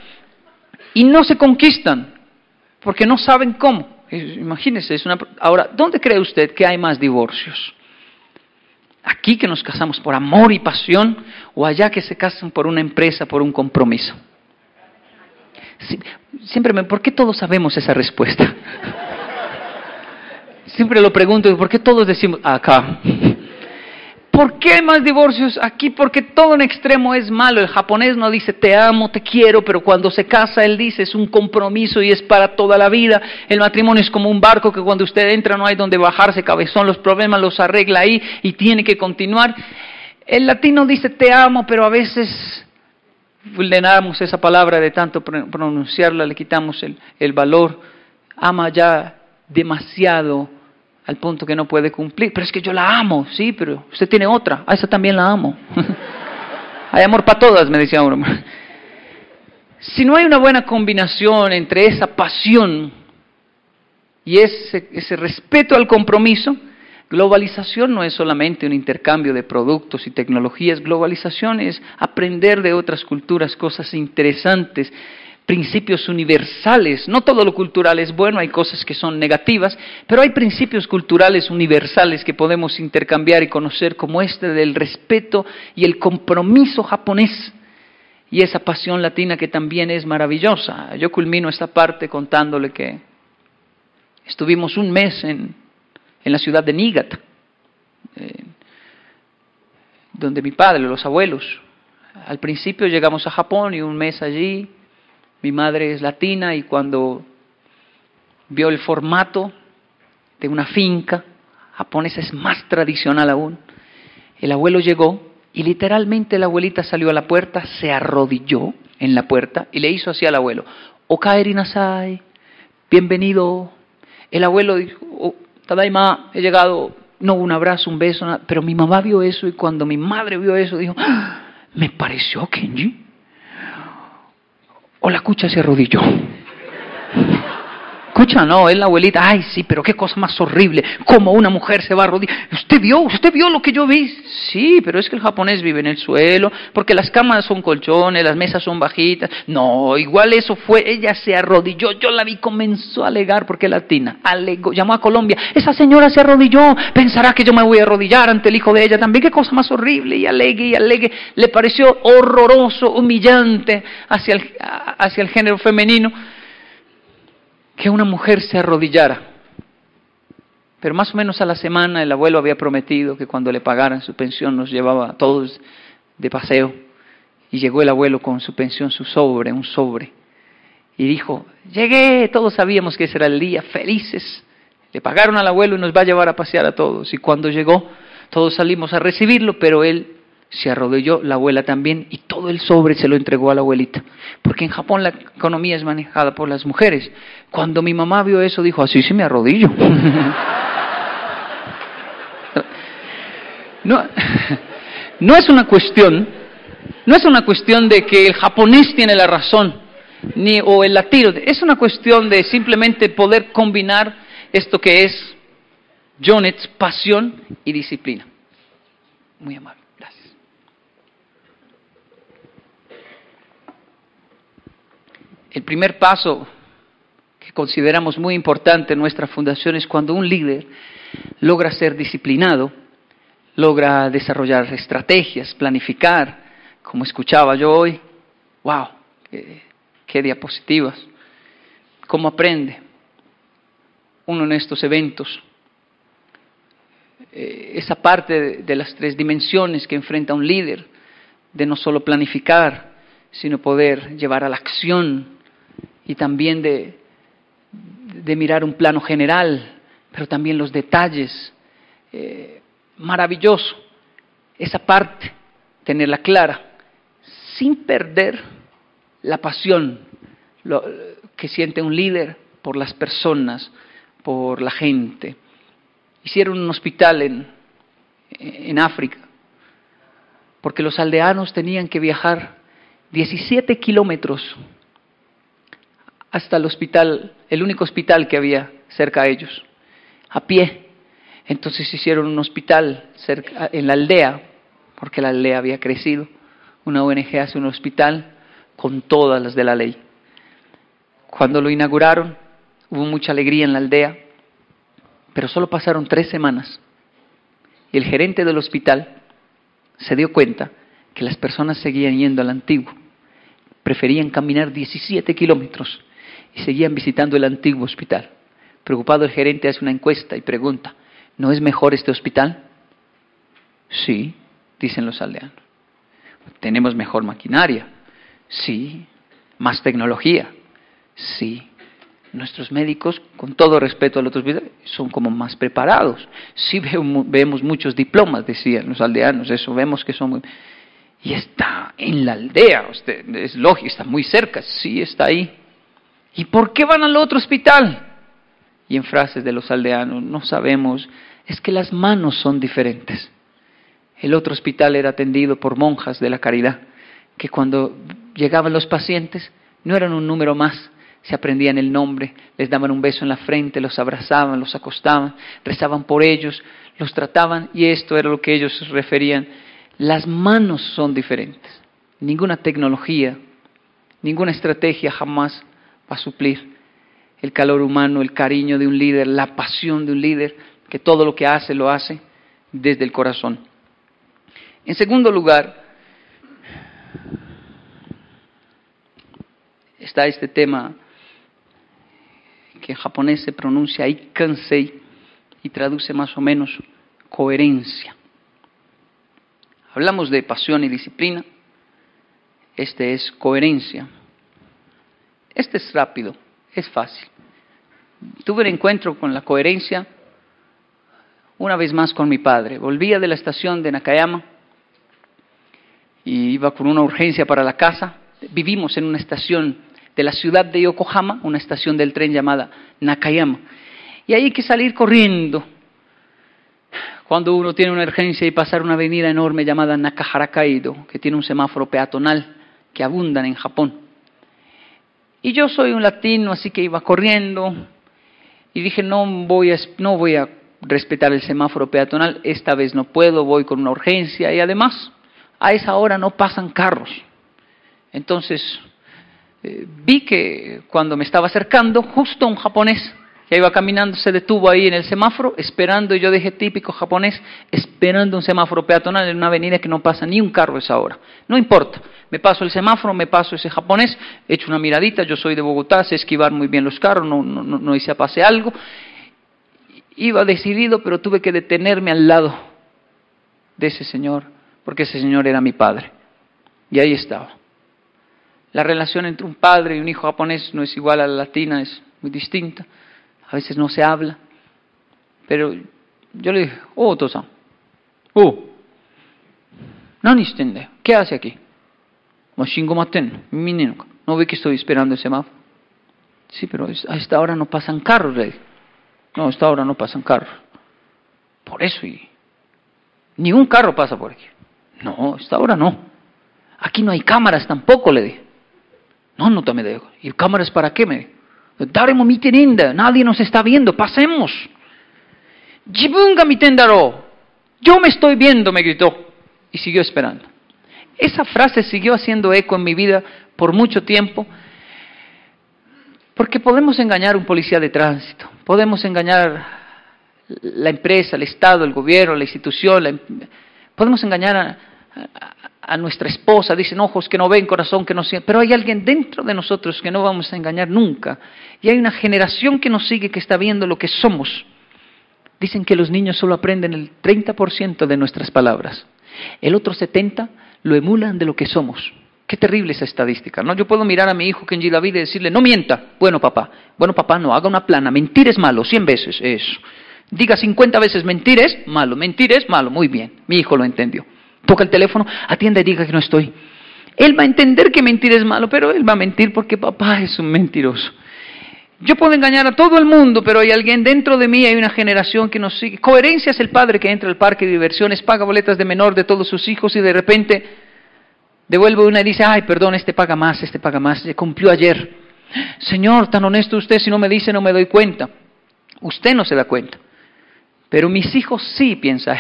y no se conquistan porque no saben cómo. Imagínese, es una... ahora, ¿dónde cree usted que hay más divorcios? Aquí que nos casamos por amor y pasión o allá que se casan por una empresa, por un compromiso. Siempre me, ¿por qué todos sabemos esa respuesta? Siempre lo pregunto, ¿por qué todos decimos acá? ¿Por qué más divorcios aquí? Porque todo en extremo es malo. El japonés no dice te amo, te quiero, pero cuando se casa él dice es un compromiso y es para toda la vida. El matrimonio es como un barco que cuando usted entra no hay donde bajarse, cabezón, los problemas los arregla ahí y tiene que continuar. El latino dice te amo, pero a veces le esa palabra de tanto pronunciarla, le quitamos el valor. Ama ya demasiado al punto que no puede cumplir. Pero es que yo la amo, sí, pero usted tiene otra, a esa también la amo. hay amor para todas, me decía uno. si no hay una buena combinación entre esa pasión y ese, ese respeto al compromiso, globalización no es solamente un intercambio de productos y tecnologías, globalización es aprender de otras culturas cosas interesantes principios universales. No todo lo cultural es bueno, hay cosas que son negativas, pero hay principios culturales universales que podemos intercambiar y conocer como este del respeto y el compromiso japonés y esa pasión latina que también es maravillosa. Yo culmino esta parte contándole que estuvimos un mes en, en la ciudad de Niigata, eh, donde mi padre, los abuelos, al principio llegamos a Japón y un mes allí, Mi madre es latina y cuando vio el formato de una finca japonesa es más tradicional aún, el abuelo llegó y literalmente la abuelita salió a la puerta, se arrodilló en la puerta y le hizo así al abuelo, Okaeri Nasai, bienvenido. El abuelo dijo, oh, Tadaima, he llegado, no un abrazo, un beso, nada. pero mi mamá vio eso y cuando mi madre vio eso dijo, ¡Ah! me pareció Kenji. O la cucha se arrodilló. Escucha, no, es la abuelita, ay sí, pero qué cosa más horrible, como una mujer se va a arrodillar. ¿Usted vio? ¿Usted vio lo que yo vi? Sí, pero es que el japonés vive en el suelo, porque las camas son colchones, las mesas son bajitas. No, igual eso fue, ella se arrodilló, yo la vi, comenzó a alegar, porque latina, alegó, llamó a Colombia, esa señora se arrodilló, pensará que yo me voy a arrodillar ante el hijo de ella también, qué cosa más horrible, y alegue, y alegue, le pareció horroroso, humillante hacia el, hacia el género femenino que una mujer se arrodillara. Pero más o menos a la semana el abuelo había prometido que cuando le pagaran su pensión nos llevaba a todos de paseo. Y llegó el abuelo con su pensión, su sobre, un sobre. Y dijo, llegué, todos sabíamos que ese era el día, felices. Le pagaron al abuelo y nos va a llevar a pasear a todos. Y cuando llegó, todos salimos a recibirlo, pero él se arrodilló, la abuela también, y todo el sobre se lo entregó a la abuelita. Porque en Japón la economía es manejada por las mujeres. Cuando mi mamá vio eso, dijo, así se me arrodillo. no, es una cuestión, no es una cuestión de que el japonés tiene la razón, ni, o el latino, es una cuestión de simplemente poder combinar esto que es Jonets, pasión y disciplina. Muy amable. El primer paso que consideramos muy importante en nuestra fundación es cuando un líder logra ser disciplinado, logra desarrollar estrategias, planificar, como escuchaba yo hoy, wow, qué, diapositivas, cómo aprende uno en estos eventos. Eh, esa parte de las tres dimensiones que enfrenta un líder, de no solo planificar, sino poder llevar a la acción y también de, de mirar un plano general, pero también los detalles. Eh, maravilloso esa parte, tenerla clara, sin perder la pasión que siente un líder por las personas, por la gente. Hicieron un hospital en, en África, porque los aldeanos tenían que viajar 17 kilómetros hasta el hospital, el único hospital que había cerca de ellos, a pie. Entonces hicieron un hospital en la aldea, porque la aldea había crecido. Una ONG hace un hospital con todas las de la ley. Cuando lo inauguraron, hubo mucha alegría en la aldea, pero solo pasaron tres semanas. Y el gerente del hospital se dio cuenta que las personas seguían yendo al antiguo. Preferían caminar 17 kilómetros y seguían visitando el antiguo hospital. Preocupado el gerente hace una encuesta y pregunta, ¿no es mejor este hospital? Sí, dicen los aldeanos. ¿Tenemos mejor maquinaria? Sí. ¿Más tecnología? Sí. Nuestros médicos, con todo respeto a los otros, son como más preparados. Sí vemos muchos diplomas, decían los aldeanos, eso vemos que son muy... Y está en la aldea, es lógico, está muy cerca, sí está ahí. ¿Y por qué van al otro hospital? Y en frases de los aldeanos, no sabemos, es que las manos son diferentes. El otro hospital era atendido por monjas de la caridad, que cuando llegaban los pacientes no eran un número más, se aprendían el nombre, les daban un beso en la frente, los abrazaban, los acostaban, rezaban por ellos, los trataban y esto era lo que ellos referían. Las manos son diferentes. Ninguna tecnología, ninguna estrategia jamás va a suplir el calor humano, el cariño de un líder, la pasión de un líder, que todo lo que hace lo hace desde el corazón. En segundo lugar, está este tema que en japonés se pronuncia ikansei y traduce más o menos coherencia. Hablamos de pasión y disciplina, este es coherencia. Este es rápido, es fácil. Tuve un encuentro con la coherencia una vez más con mi padre. Volvía de la estación de Nakayama y iba con una urgencia para la casa. Vivimos en una estación de la ciudad de Yokohama, una estación del tren llamada Nakayama. Y hay que salir corriendo cuando uno tiene una urgencia y pasar una avenida enorme llamada Nakaharakaido, que tiene un semáforo peatonal que abundan en Japón. Y yo soy un latino, así que iba corriendo y dije, no voy a, no voy a respetar el semáforo peatonal, esta vez no puedo, voy con una urgencia y además a esa hora no pasan carros. Entonces eh, vi que cuando me estaba acercando, justo un japonés que iba caminando se detuvo ahí en el semáforo, esperando, yo dije típico japonés, esperando un semáforo peatonal en una avenida que no pasa ni un carro a esa hora. No importa, me paso el semáforo, me paso ese japonés, echo una miradita, yo soy de Bogotá, sé esquivar muy bien los carros, no, no, no, hice pase algo. Iba decidido, pero tuve que detenerme al lado de ese señor, porque ese señor era mi padre. Y ahí estaba. La relación entre un padre y un hijo japonés no es igual a la latina, es muy distinta a veces no se habla. Pero yo le dije, oh, Tosa, oh, entiende ¿qué hace aquí? ¿No ve que estoy esperando el semáforo? Sí, pero a esta hora no pasan carros, le No, a esta hora no pasan carros. Por eso, y ni un carro pasa por aquí. No, a esta hora no. Aquí no hay cámaras tampoco, le dije. No, no me dejo. ¿Y cámaras para qué? Me dijo. Nadie nos está viendo, pasemos. Yo me estoy viendo, me gritó. Y siguió esperando. Esa frase siguió haciendo eco en mi vida por mucho tiempo, porque podemos engañar a un policía de tránsito, podemos engañar la empresa, el Estado, el gobierno, la institución, podemos engañar a, a nuestra esposa, dicen ojos que no ven, corazón que no siente, pero hay alguien dentro de nosotros que no vamos a engañar nunca. Y hay una generación que nos sigue que está viendo lo que somos. Dicen que los niños solo aprenden el 30% de nuestras palabras. El otro 70% lo emulan de lo que somos. Qué terrible esa estadística, ¿no? Yo puedo mirar a mi hijo que en vida y decirle, no mienta. Bueno, papá. Bueno, papá, no, haga una plana. Mentir es malo, 100 veces, eso. Diga 50 veces mentir es malo, mentir es malo. Muy bien, mi hijo lo entendió toca el teléfono, atienda y diga que no estoy. Él va a entender que mentir es malo, pero él va a mentir porque papá es un mentiroso. Yo puedo engañar a todo el mundo, pero hay alguien dentro de mí, hay una generación que nos sigue. Coherencia es el padre que entra al parque de diversiones, paga boletas de menor de todos sus hijos y de repente devuelve una y dice, ay, perdón, este paga más, este paga más, se cumplió ayer. Señor, tan honesto usted, si no me dice no me doy cuenta. Usted no se da cuenta. Pero mis hijos sí, piensa,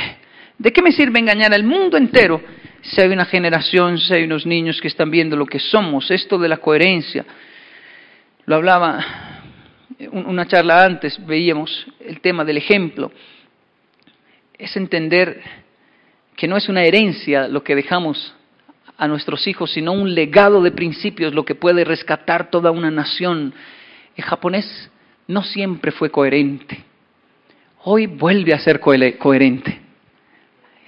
¿De qué me sirve engañar al mundo entero si hay una generación, si hay unos niños que están viendo lo que somos? Esto de la coherencia. Lo hablaba una charla antes, veíamos el tema del ejemplo. Es entender que no es una herencia lo que dejamos a nuestros hijos, sino un legado de principios, lo que puede rescatar toda una nación. El japonés no siempre fue coherente. Hoy vuelve a ser coherente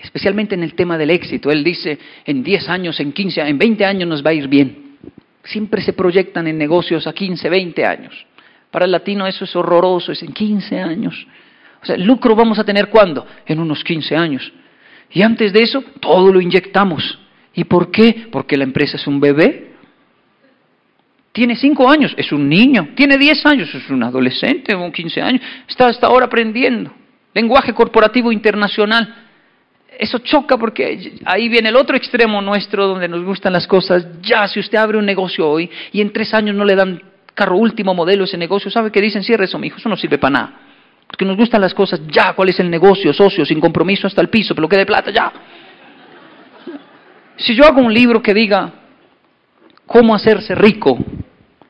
especialmente en el tema del éxito. Él dice, en 10 años, en 15, en 20 años nos va a ir bien. Siempre se proyectan en negocios a 15, 20 años. Para el latino eso es horroroso, es en 15 años. O sea, lucro vamos a tener cuándo? En unos 15 años. Y antes de eso, todo lo inyectamos. ¿Y por qué? Porque la empresa es un bebé. Tiene 5 años, es un niño. Tiene 10 años, es un adolescente, o 15 años. Está hasta ahora aprendiendo. Lenguaje corporativo internacional eso choca porque ahí viene el otro extremo nuestro donde nos gustan las cosas. Ya, si usted abre un negocio hoy y en tres años no le dan carro último modelo ese negocio, ¿sabe qué dicen? Cierre eso, mi hijo, eso no sirve para nada. Porque nos gustan las cosas ya, ¿cuál es el negocio? Socio, sin compromiso hasta el piso, pero que de plata ya. Si yo hago un libro que diga cómo hacerse rico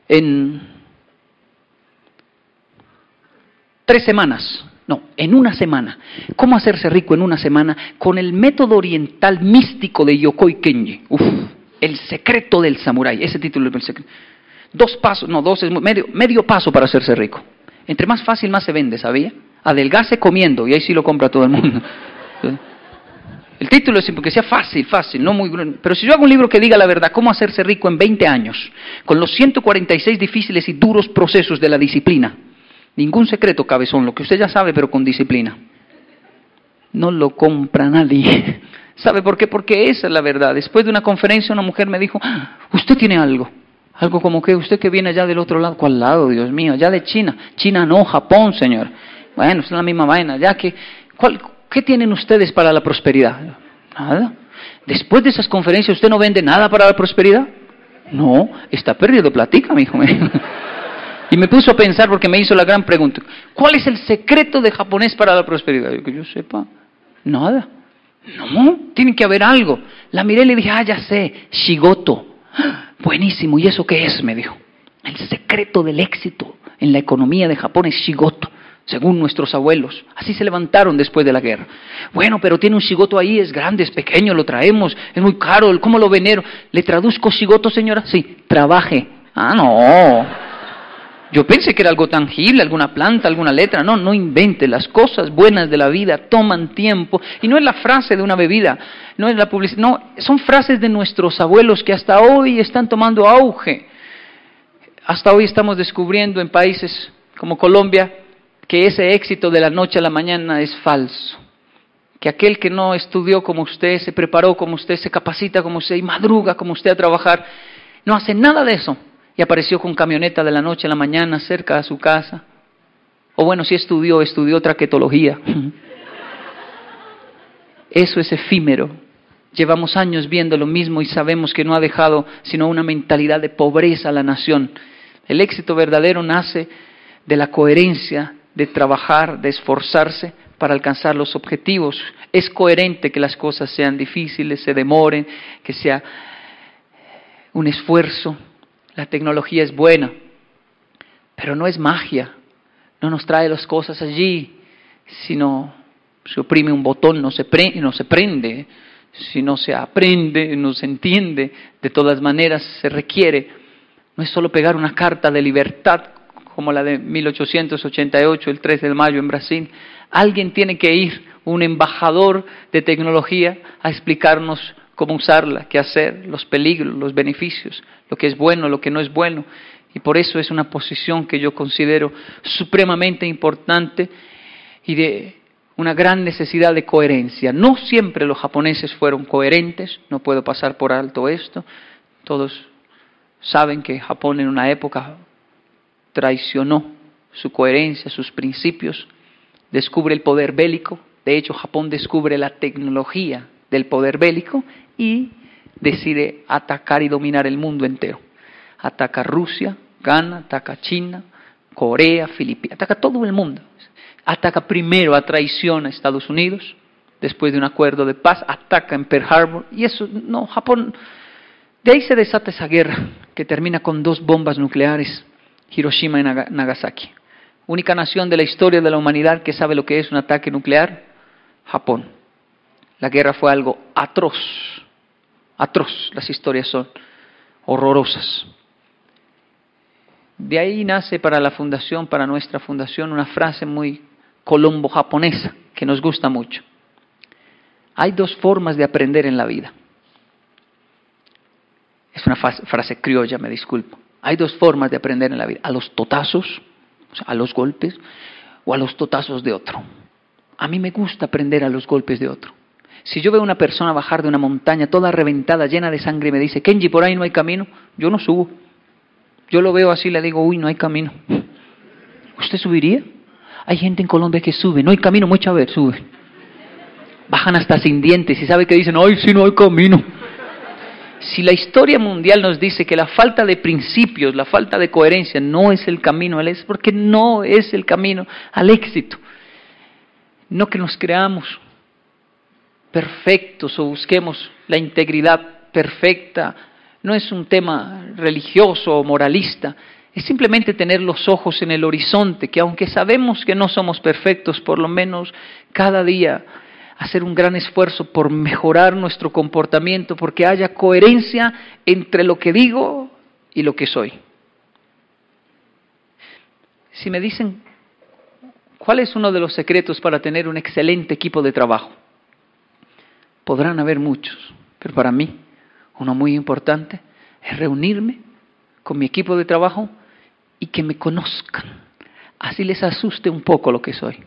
en tres semanas, no, en una semana. ¿Cómo hacerse rico en una semana? Con el método oriental místico de Yokoi Kenji. Uf, el secreto del samurái. Ese título es el secreto. Dos pasos, no, dos es medio, medio paso para hacerse rico. Entre más fácil, más se vende, ¿sabía? Adelgase comiendo, y ahí sí lo compra todo el mundo. El título es porque sea fácil, fácil, no muy... Pero si yo hago un libro que diga la verdad, cómo hacerse rico en 20 años, con los 146 difíciles y duros procesos de la disciplina. Ningún secreto, cabezón, lo que usted ya sabe, pero con disciplina. No lo compra nadie. ¿Sabe por qué? Porque esa es la verdad. Después de una conferencia una mujer me dijo, ah, usted tiene algo. Algo como que usted que viene allá del otro lado. ¿Cuál lado, Dios mío? Allá de China. China no, Japón, Señor. Bueno, es la misma vaina. Ya que, ¿cuál, ¿qué tienen ustedes para la prosperidad? Nada. Después de esas conferencias, ¿usted no vende nada para la prosperidad? No, está perdiendo platica, mi hijo. Y me puso a pensar porque me hizo la gran pregunta. ¿Cuál es el secreto de japonés para la prosperidad? Yo, que yo sepa, nada. No, tiene que haber algo. La miré y le dije, ah, ya sé, Shigoto. Buenísimo, ¿y eso qué es? Me dijo. El secreto del éxito en la economía de Japón es Shigoto según nuestros abuelos. Así se levantaron después de la guerra. Bueno, pero tiene un shigoto ahí, es grande, es pequeño, lo traemos, es muy caro, ¿cómo lo venero? ¿Le traduzco shigoto, señora? Sí, trabaje. Ah, no. Yo pensé que era algo tangible, alguna planta, alguna letra. No, no invente. Las cosas buenas de la vida toman tiempo. Y no es la frase de una bebida, no es la publicidad. No, son frases de nuestros abuelos que hasta hoy están tomando auge. Hasta hoy estamos descubriendo en países como Colombia que ese éxito de la noche a la mañana es falso. Que aquel que no estudió como usted, se preparó como usted, se capacita como usted y madruga como usted a trabajar, no hace nada de eso. Y apareció con camioneta de la noche a la mañana cerca de su casa. O bueno, si estudió, estudió traquetología. Eso es efímero. Llevamos años viendo lo mismo y sabemos que no ha dejado sino una mentalidad de pobreza a la nación. El éxito verdadero nace de la coherencia de trabajar, de esforzarse para alcanzar los objetivos. Es coherente que las cosas sean difíciles, se demoren, que sea un esfuerzo. La tecnología es buena, pero no es magia. No nos trae las cosas allí, sino se oprime un botón, no se, prende, no se prende. Si no se aprende, no se entiende, de todas maneras se requiere. No es solo pegar una carta de libertad como la de 1888, el 3 de mayo en Brasil. Alguien tiene que ir, un embajador de tecnología, a explicarnos cómo usarla, qué hacer, los peligros, los beneficios, lo que es bueno, lo que no es bueno. Y por eso es una posición que yo considero supremamente importante y de una gran necesidad de coherencia. No siempre los japoneses fueron coherentes, no puedo pasar por alto esto. Todos saben que Japón en una época traicionó su coherencia, sus principios, descubre el poder bélico, de hecho Japón descubre la tecnología del poder bélico y decide atacar y dominar el mundo entero. Ataca Rusia, gana, ataca China, Corea, Filipinas, ataca todo el mundo. Ataca primero a traición a Estados Unidos, después de un acuerdo de paz, ataca en Pearl Harbor, y eso, no, Japón, de ahí se desata esa guerra que termina con dos bombas nucleares Hiroshima y Nagasaki. Única nación de la historia de la humanidad que sabe lo que es un ataque nuclear, Japón. La guerra fue algo atroz, atroz, las historias son horrorosas. De ahí nace para la fundación, para nuestra fundación, una frase muy colombo-japonesa que nos gusta mucho. Hay dos formas de aprender en la vida. Es una frase criolla, me disculpo. Hay dos formas de aprender en la vida, a los totazos, a los golpes, o a los totazos de otro. A mí me gusta aprender a los golpes de otro. Si yo veo una persona bajar de una montaña toda reventada, llena de sangre, y me dice, Kenji, por ahí no hay camino, yo no subo. Yo lo veo así, le digo, uy, no hay camino. ¿Usted subiría? Hay gente en Colombia que sube, no hay camino, mucha ver, sube. Bajan hasta sin dientes y sabe que dicen, ay, sí, no hay camino. Si la historia mundial nos dice que la falta de principios, la falta de coherencia no es el camino al éxito, porque no es el camino al éxito. No que nos creamos perfectos o busquemos la integridad perfecta, no es un tema religioso o moralista, es simplemente tener los ojos en el horizonte, que aunque sabemos que no somos perfectos, por lo menos cada día hacer un gran esfuerzo por mejorar nuestro comportamiento, porque haya coherencia entre lo que digo y lo que soy. Si me dicen, ¿cuál es uno de los secretos para tener un excelente equipo de trabajo? Podrán haber muchos, pero para mí uno muy importante es reunirme con mi equipo de trabajo y que me conozcan. Así les asuste un poco lo que soy.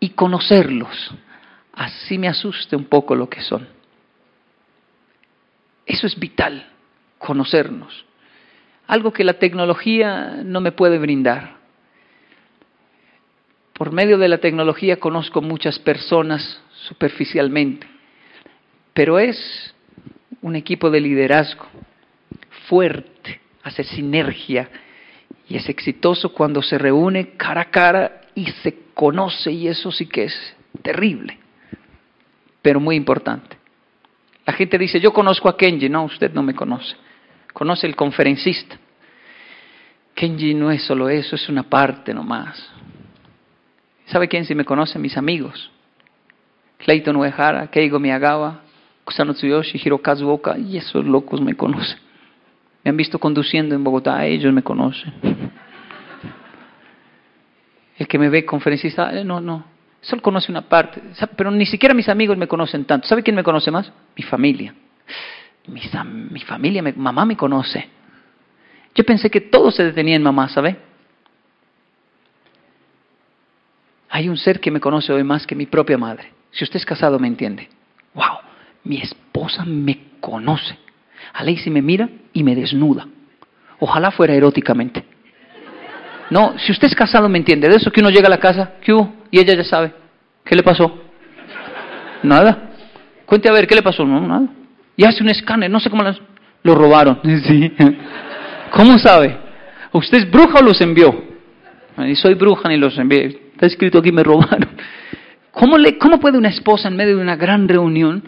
Y conocerlos. Así me asuste un poco lo que son. Eso es vital, conocernos. Algo que la tecnología no me puede brindar. Por medio de la tecnología conozco muchas personas superficialmente, pero es un equipo de liderazgo fuerte, hace sinergia y es exitoso cuando se reúne cara a cara y se conoce y eso sí que es terrible, pero muy importante. La gente dice, yo conozco a Kenji, no, usted no me conoce, conoce el conferencista. Kenji no es solo eso, es una parte nomás. ¿Sabe quién sí me conoce? Mis amigos. Clayton Uehara, Keigo Miyagawa, Kusano Tsuyoshi, Hirokazu Oka, y esos locos me conocen. Me han visto conduciendo en Bogotá, ellos me conocen. El que me ve conferencista, eh, no, no, solo conoce una parte, pero ni siquiera mis amigos me conocen tanto. ¿Sabe quién me conoce más? Mi familia. mi familia, mi mamá me conoce. Yo pensé que todo se detenía en mamá, ¿sabe? Hay un ser que me conoce hoy más que mi propia madre. Si usted es casado, me entiende. Mi esposa me conoce. si me mira y me desnuda. Ojalá fuera eróticamente. No, si usted es casado, me entiende. De eso que uno llega a la casa, ¿qué hubo? Y ella ya sabe. ¿Qué le pasó? Nada. Cuente a ver, ¿qué le pasó? No, nada. Y hace un escáner, no sé cómo las... lo robaron. Sí. ¿Cómo sabe? ¿Usted es bruja o los envió? Y soy bruja ni los envié. Está escrito aquí, me robaron. ¿Cómo, le, ¿Cómo puede una esposa en medio de una gran reunión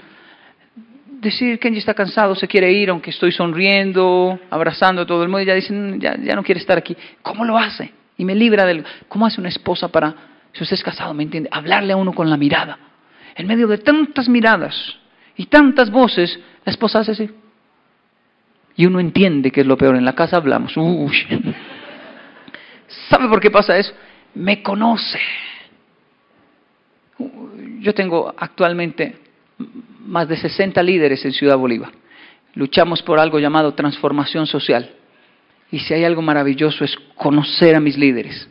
decir ella está cansado, se quiere ir, aunque estoy sonriendo, abrazando a todo el mundo, y ya dicen, ya, ya no quiere estar aquí? ¿Cómo lo hace? Y me libra del... ¿Cómo hace una esposa para, si usted es casado, me entiende, hablarle a uno con la mirada? En medio de tantas miradas y tantas voces, la esposa hace así. Y uno entiende que es lo peor. En la casa hablamos. ¿Sabe por qué pasa eso? Me conoce. Yo tengo actualmente más de 60 líderes en Ciudad Bolívar. Luchamos por algo llamado transformación social. Y si hay algo maravilloso es conocer a mis líderes.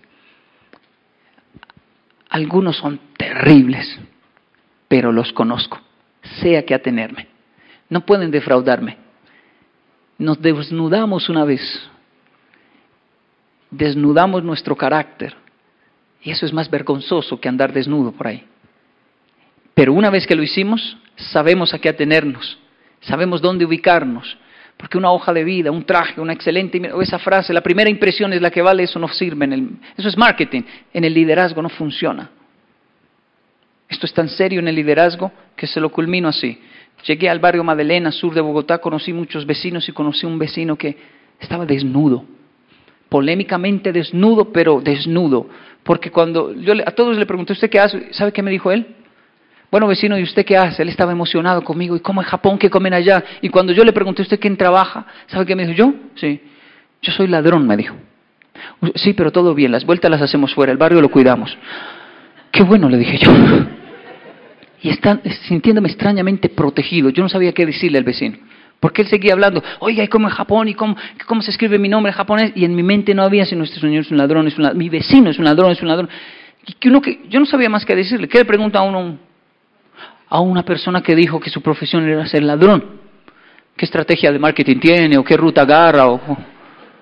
Algunos son terribles, pero los conozco. Sé a qué atenerme. No pueden defraudarme nos desnudamos una vez, desnudamos nuestro carácter. Y eso es más vergonzoso que andar desnudo por ahí. Pero una vez que lo hicimos, sabemos a qué atenernos, sabemos dónde ubicarnos. Porque una hoja de vida, un traje, una excelente, esa frase, la primera impresión es la que vale, eso no sirve. En el, eso es marketing. En el liderazgo no funciona. Esto es tan serio en el liderazgo que se lo culmino así. Llegué al barrio Madelena, sur de Bogotá, conocí muchos vecinos y conocí un vecino que estaba desnudo, polémicamente desnudo, pero desnudo. Porque cuando yo a todos le pregunté, ¿usted qué hace? ¿Sabe qué me dijo él? Bueno, vecino, ¿y usted qué hace? Él estaba emocionado conmigo. ¿Y cómo en Japón? ¿Qué comen allá? Y cuando yo le pregunté, ¿usted quién trabaja? ¿Sabe qué me dijo? ¿Yo? Sí. Yo soy ladrón, me dijo. Sí, pero todo bien, las vueltas las hacemos fuera, el barrio lo cuidamos. Qué bueno, le dije yo y está sintiéndome extrañamente protegido. Yo no sabía qué decirle al vecino. Porque él seguía hablando, oiga, ¿y cómo en Japón? ¿Y cómo, cómo se escribe mi nombre en japonés? Y en mi mente no había, si nuestro señor es un ladrón, es un ladrón, mi vecino es un ladrón, es un ladrón. Y que uno que, yo no sabía más que decirle. ¿Qué le pregunta a uno? A una persona que dijo que su profesión era ser ladrón. ¿Qué estrategia de marketing tiene? ¿O qué ruta agarra? ¿O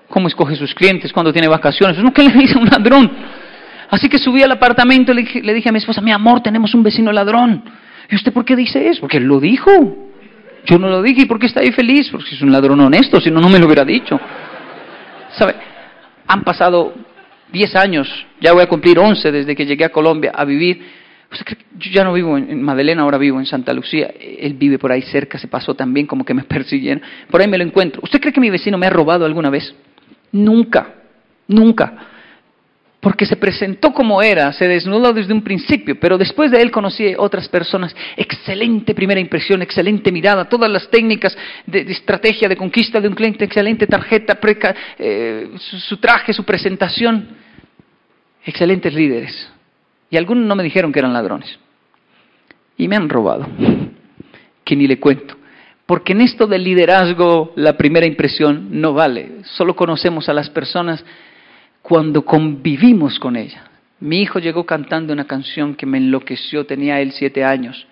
cómo escoge sus clientes? ¿Cuándo tiene vacaciones? ¿Qué le dice un ladrón? Así que subí al apartamento y le dije, a mi esposa, mi amor, tenemos un vecino ladrón. ¿Y usted por qué dice eso? Porque él lo dijo. Yo no lo dije. ¿Y por qué está ahí feliz? Porque es un ladrón honesto, si no, no me lo hubiera dicho. ¿Sabe? Han pasado 10 años, ya voy a cumplir 11 desde que llegué a Colombia a vivir. Yo ya no vivo en Madeleine, ahora vivo en Santa Lucía. Él vive por ahí cerca, se pasó también como que me persiguieron. Por ahí me lo encuentro. ¿Usted cree que mi vecino me ha robado alguna vez? Nunca, nunca porque se presentó como era, se desnudó desde un principio, pero después de él conocí otras personas. Excelente primera impresión, excelente mirada, todas las técnicas de, estrategia de conquista de un cliente, excelente tarjeta, eh, su, traje, su presentación. Excelentes líderes. Y algunos no me dijeron que eran ladrones. Y me han robado. que ni le cuento. Porque en esto del liderazgo la primera impresión no vale. Solo conocemos a las personas cuando convivimos con ellas. Mi hijo llegó cantando una canción que me enloqueció, tenía él siete años.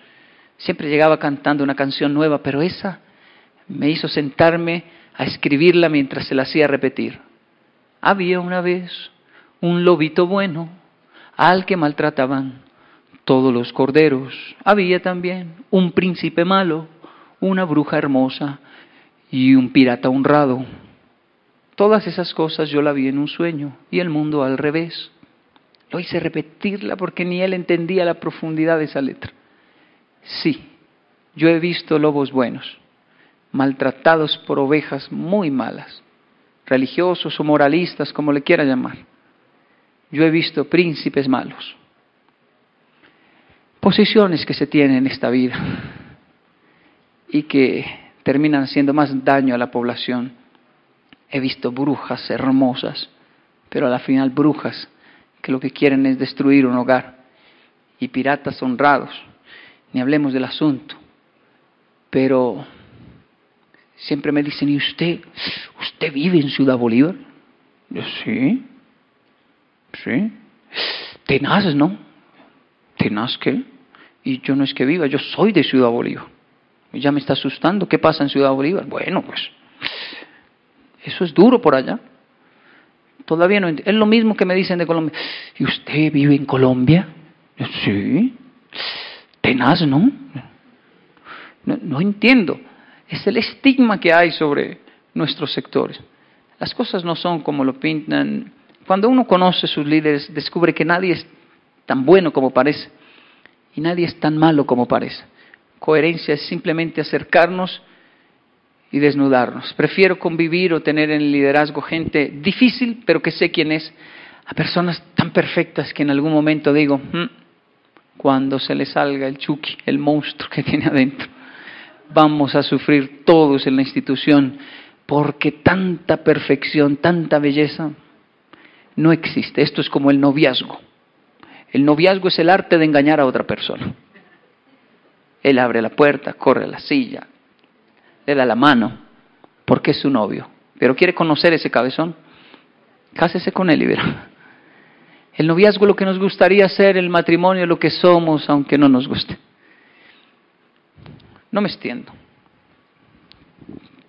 Siempre llegaba cantando una canción nueva, pero esa me hizo sentarme a escribirla mientras se la hacía repetir. Había una vez un lobito bueno al que maltrataban todos los corderos. Había también un príncipe malo, una bruja hermosa y un pirata honrado. Todas esas cosas yo la vi en un sueño y el mundo al revés. Lo hice repetirla porque ni él entendía la profundidad de esa letra. Sí, yo he visto lobos buenos, maltratados por ovejas muy malas, religiosos o moralistas, como le quiera llamar. Yo he visto príncipes malos, posiciones que se tienen en esta vida y que terminan haciendo más daño a la población. He visto brujas hermosas, pero a la final brujas que lo que quieren es destruir un hogar y piratas honrados ni hablemos del asunto. Pero siempre me dicen, ¿y usted, usted vive en Ciudad Bolívar? Yo, sí, sí. Tenaz, ¿no? Tenaz qué? Y yo no es que viva, yo soy de Ciudad Bolívar. Ya me está asustando, ¿qué pasa en Ciudad Bolívar? Bueno, pues eso es duro por allá. Todavía no Es lo mismo que me dicen de Colombia. ¿Y usted vive en Colombia? Sí tenaz, ¿no? ¿no? entiendo. Es el estigma que hay sobre nuestros sectores. Las cosas no son como lo pintan. Cuando uno conoce a sus líderes, descubre que nadie es tan bueno como parece y nadie es tan malo como parece. Coherencia es simplemente acercarnos y desnudarnos. Prefiero convivir o tener en el liderazgo gente difícil, pero que sé quién es, a personas tan perfectas que en algún momento digo, mm, cuando se le salga el chuki, el monstruo que tiene adentro. Vamos a sufrir todos en la institución porque tanta perfección, tanta belleza no existe. Esto es como el noviazgo. El noviazgo es el arte de engañar a otra persona. Él abre la puerta, corre a la silla, le da la mano, porque es su novio. Pero quiere conocer ese cabezón. Cásese con él y verá. El noviazgo lo que nos gustaría ser, el matrimonio lo que somos, aunque no nos guste. No me extiendo.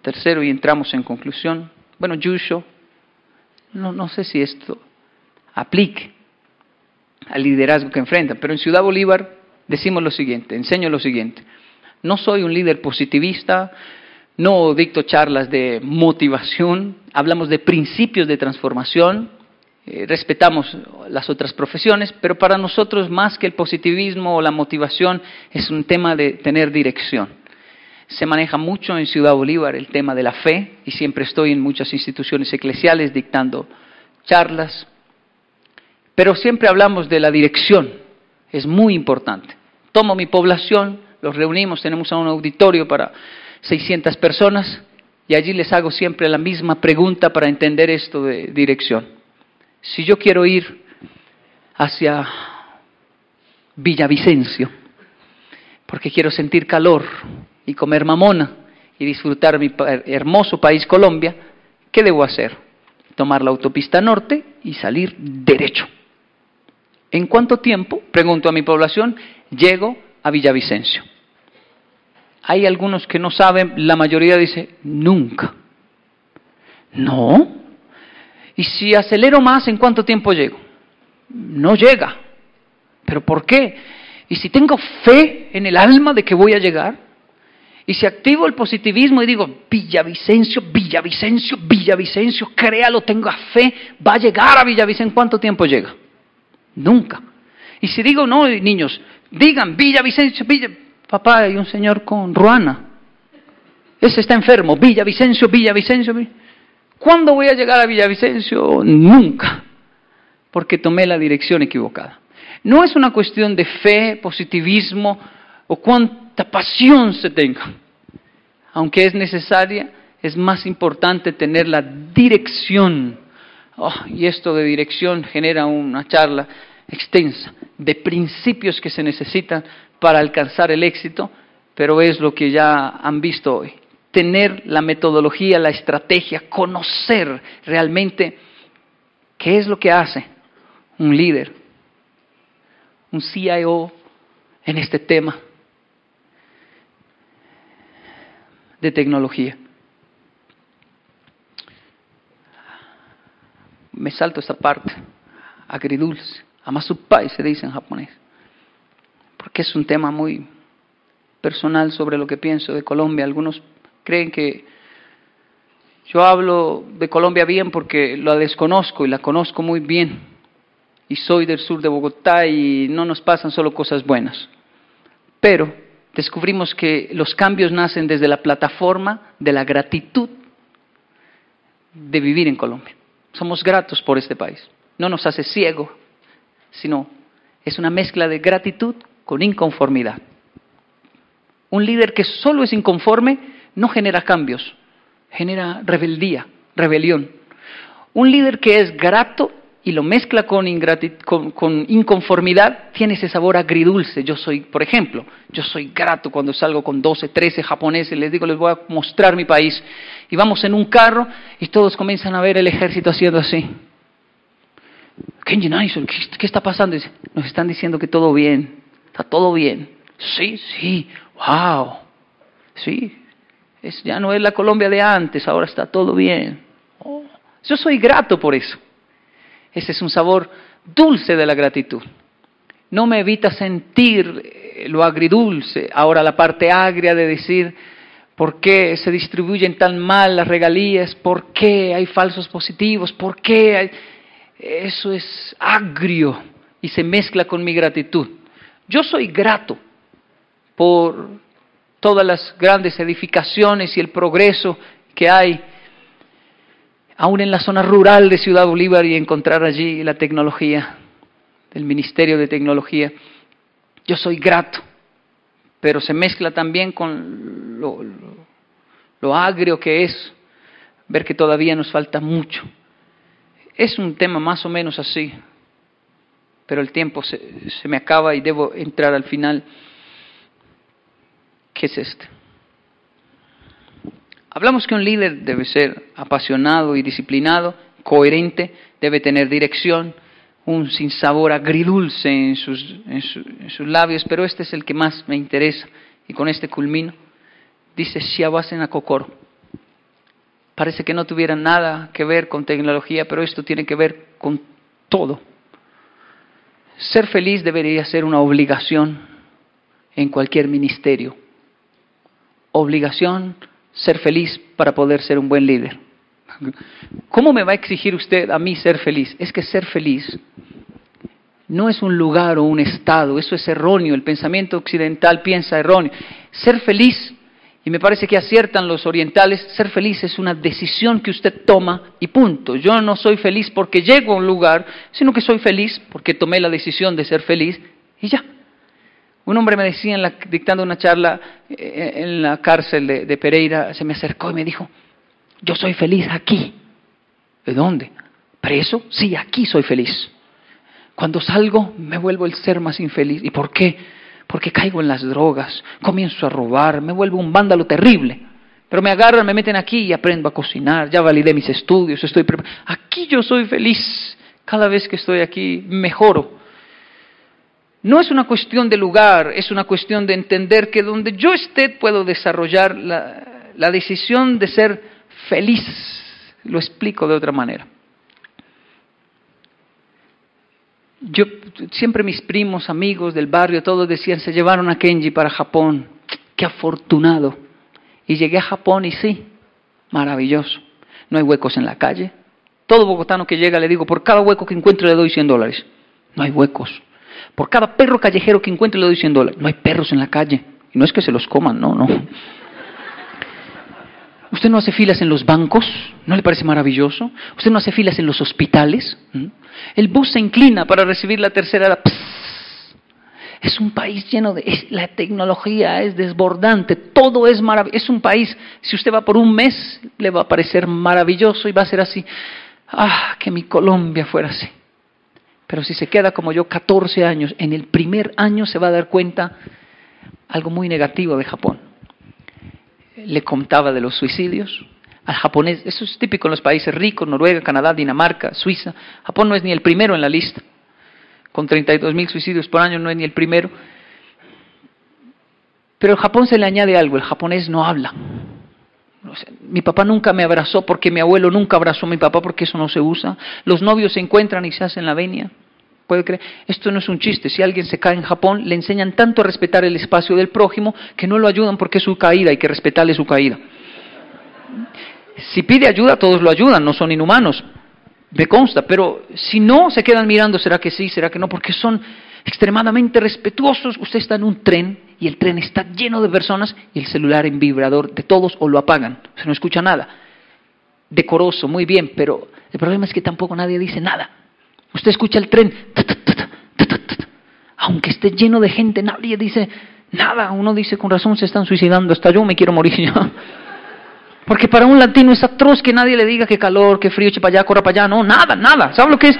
Tercero, y entramos en conclusión. Bueno, Yusho, no, no sé si esto aplique al liderazgo que enfrenta, pero en Ciudad Bolívar decimos lo siguiente, enseño lo siguiente. No soy un líder positivista, no dicto charlas de motivación, hablamos de principios de transformación, eh, respetamos las otras profesiones, pero para nosotros más que el positivismo o la motivación es un tema de tener dirección. Se maneja mucho en Ciudad Bolívar el tema de la fe y siempre estoy en muchas instituciones eclesiales dictando charlas, pero siempre hablamos de la dirección, es muy importante. Tomo mi población, los reunimos, tenemos un auditorio para 600 personas y allí les hago siempre la misma pregunta para entender esto de dirección. Si yo quiero ir hacia Villavicencio, porque quiero sentir calor y comer mamona y disfrutar mi hermoso país Colombia, ¿qué debo hacer? Tomar la autopista norte y salir derecho. ¿En cuánto tiempo, pregunto a mi población, llego a Villavicencio? Hay algunos que no saben, la mayoría dice, nunca. No, y si acelero más, ¿en cuánto tiempo llego? No llega. ¿Pero por qué? Y si tengo fe en el alma de que voy a llegar, y si activo el positivismo y digo, Villavicencio, Villavicencio, Villavicencio, créalo, tenga fe, va a llegar a Villavicencio, ¿en cuánto tiempo llega? Nunca. Y si digo, no, niños, digan Villavicencio, Villa... Papá, hay un señor con Ruana. Ese está enfermo, Villavicencio, Villavicencio. ¿Cuándo voy a llegar a Villavicencio? Nunca, porque tomé la dirección equivocada. No es una cuestión de fe, positivismo o pasión se tenga. Aunque es necesaria, es más importante tener la dirección. Oh, y esto de dirección genera una charla extensa de principios que se necesitan para alcanzar el éxito pero es lo que ya han visto hoy. Tener la metodología, la estrategia, conocer realmente qué es lo que hace un líder, un CIO en este tema de tecnología. Me salto esta parte, agridulce, amasupai se dice en japonés, porque es un tema muy personal sobre lo que pienso de Colombia. Algunos creen que yo hablo de Colombia bien porque la desconozco y la conozco muy bien. Y soy del sur de Bogotá y no nos pasan solo cosas buenas. Pero descubrimos que los cambios nacen desde la plataforma de la gratitud de vivir en Colombia. Somos gratos por este país. No nos hace ciego, sino es una mezcla de gratitud con inconformidad. Un líder que solo es inconforme no genera cambios, genera rebeldía, rebelión. Un líder que es grato y lo mezcla con, con, inconformidad, tiene ese sabor agridulce. Yo soy, por ejemplo, yo soy grato cuando salgo con 12, 13 japoneses, les digo, les voy a mostrar mi país. Y vamos en un carro y todos comienzan a ver el ejército haciendo así. Kenji ¿qué está pasando? Nos están diciendo que todo bien, está todo bien. Sí, sí, wow, sí, es, ya no es la Colombia de antes, ahora está todo bien. Oh, yo soy grato por eso. Ese es un sabor dulce de la gratitud. No me evita sentir eh, lo agridulce, ahora la parte agria de decir por qué se distribuyen tan mal las regalías, por qué hay falsos positivos, por qué hay... Eso es agrio y se mezcla con mi gratitud. Yo soy grato por todas las grandes edificaciones y el progreso que hay aún en la zona rural de Ciudad Bolívar y encontrar allí la tecnología, el Ministerio de Tecnología. Yo soy grato, pero se mezcla también con lo, agrio que es ver que todavía nos falta mucho. Es un tema más o menos así, pero el tiempo se, se me acaba y debo entrar al final. ¿Qué es este? Hablamos que un líder debe ser apasionado y disciplinado, coherente, debe tener dirección, un sinsabor agridulce en sus, labios, pero este es el que más me interesa y con este culmino. Dice Shiawasen Kokoro. Parece que no tuviera nada que ver con tecnología, pero esto tiene que ver con todo. Ser feliz debería ser una obligación en cualquier ministerio. Obligación ser feliz para poder ser un buen líder. ¿Cómo me va a exigir usted a mí ser feliz? Es que ser feliz no es un lugar o un estado, eso es erróneo, el pensamiento occidental piensa erróneo. Ser feliz, y me parece que aciertan los orientales, ser feliz es una decisión que usted toma y punto. Yo no soy feliz porque llego a un lugar, sino que soy feliz porque tomé la decisión de ser feliz y ya. Un hombre me decía, en la, dictando una charla eh, en la cárcel de, Pereira, se me acercó y me dijo, yo soy feliz aquí. ¿De dónde? ¿Preso? Sí, aquí soy feliz. Cuando salgo me vuelvo el ser más infeliz. ¿Y por qué? Porque caigo en las drogas, comienzo a robar, me vuelvo un vándalo terrible. Pero me agarran, me meten aquí y aprendo a cocinar, ya validé mis estudios, estoy preparado. Aquí yo soy feliz. Cada vez que estoy aquí mejoro. No es una cuestión de lugar, es una cuestión de entender que donde yo esté puedo desarrollar la, decisión de ser feliz. Lo explico de otra manera. Yo siempre mis primos, amigos del barrio, todos decían, se llevaron a Kenji para Japón. Qué afortunado. Y llegué a Japón y sí, maravilloso. No hay huecos en la calle. Todo bogotano que llega le digo, por cada hueco que encuentro le doy 100 dólares. No hay huecos. Por cada perro callejero que encuentre le doy 100 dólares. No hay perros en la calle. Y no es que se los coman, no, no. ¿Usted no hace filas en los bancos? ¿No le parece maravilloso? ¿Usted no hace filas en los hospitales? ¿Mm? El bus se inclina para recibir la tercera edad. Es un país lleno de... la tecnología es desbordante, todo es maravilloso. Es un país, si usted va por un mes, le va a parecer maravilloso y va a ser así. Ah, que mi Colombia fuera así. Pero si se queda como yo 14 años, en el primer año se va a dar cuenta, algo muy negativo de Japón. Le contaba de los suicidios. Al japonés, eso es típico en los países ricos, Noruega, Canadá, Dinamarca, Suiza. Japón no es ni el primero en la lista. Con 32 mil suicidios por año no es ni el primero. Pero al Japón se le añade algo, el japonés no habla. mi papá nunca me abrazó porque mi abuelo nunca abrazó a mi papá porque eso no se usa. Los novios se encuentran y se hacen la venia. ¿Puede creer? Esto no es un chiste. Si alguien se cae en Japón, le enseñan tanto a respetar el espacio del prójimo que no lo ayudan porque es su caída, hay que respetarle su caída. Si pide ayuda, todos lo ayudan, no son inhumanos, me consta, pero si no, se quedan mirando, ¿será que sí, será que no? Porque son extremadamente respetuosos. Usted está en un tren y el tren está lleno de personas y el celular en vibrador de todos o lo apagan, se no escucha nada. Decoroso, muy bien, pero el problema es que tampoco nadie dice nada. Usted escucha el tren, aunque esté lleno de gente, nadie dice nada. Uno dice, con razón se están suicidando, hasta yo me quiero morir ya. Porque para un latino es atroz que nadie le diga que calor, que frío, eche para allá, corra para allá. No, nada, nada. ¿Sabe lo que es?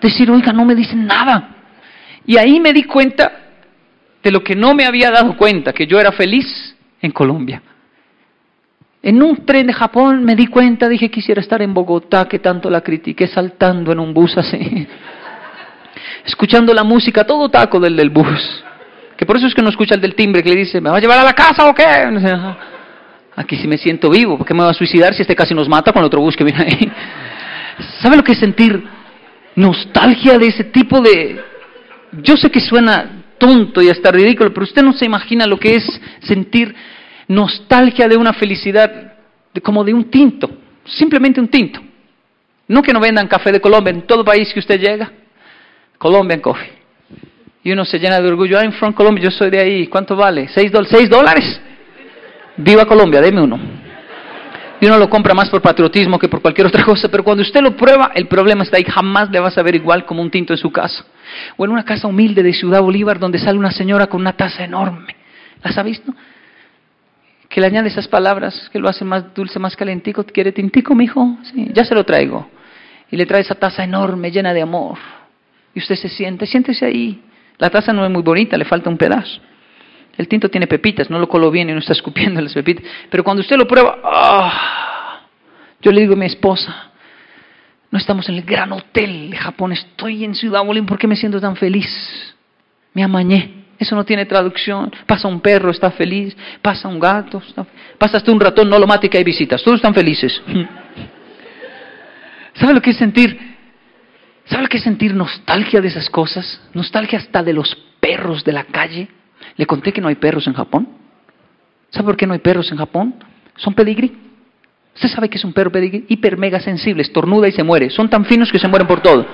Decir, oiga, no me dicen nada. Y ahí me di cuenta de lo que no me había dado cuenta, que yo era feliz en Colombia. En un tren de Japón me di cuenta, dije, quisiera estar en Bogotá, que tanto la critiqué, saltando en un bus así, escuchando la música, todo taco del del bus. Que por eso es que no escucha el del timbre que le dice, ¿me va a llevar a la casa o qué? Aquí sí me siento vivo, ¿por qué me va a suicidar si este casi nos mata con el otro bus que viene ahí? ¿Sabe lo que es sentir nostalgia de ese tipo de... Yo sé que suena tonto y hasta ridículo, pero usted no se imagina lo que es sentir nostalgia de una felicidad como de un tinto, simplemente un tinto. No que no vendan café de Colombia en todo país que usted llega, Colombian Coffee. Y uno se llena de orgullo, I'm from Colombia, yo soy de ahí, ¿cuánto vale? ¿Seis, dólares? Viva Colombia, deme uno. Y uno lo compra más por patriotismo que por cualquier otra cosa, pero cuando usted lo prueba, el problema está ahí, jamás le vas a ver igual como un tinto en su casa. O en una casa humilde de Ciudad Bolívar donde sale una señora con una taza enorme. ¿Las ha visto? Que le añade esas palabras que lo hace más dulce, más calentico. ¿Quiere tintico, mijo? Sí, ya se lo traigo. Y le trae esa taza enorme, llena de amor. Y usted se siente, siéntese ahí. La taza no es muy bonita, le falta un pedazo. El tinto tiene pepitas, no lo coló bien y no está escupiendo las pepitas. Pero cuando usted lo prueba, ¡ah! yo le digo a mi esposa, no estamos en el gran hotel de Japón, estoy en Ciudad Bolívar, ¿por qué me siento tan feliz? Me amañé. Eso no tiene traducción. Pasa un perro, está feliz. Pasa un gato, pasa hasta un ratón, no lo mate que hay visitas. Todos están felices. ¿Sabe lo que es sentir? ¿Sabe lo que es sentir nostalgia de esas cosas? Nostalgia hasta de los perros de la calle. Le conté que no hay perros en Japón. ¿Sabe por qué no hay perros en Japón? Son pedigrí. Usted sabe que es un perro pedigrí hiper mega sensible, estornuda y se muere. Son tan finos que se mueren por todo.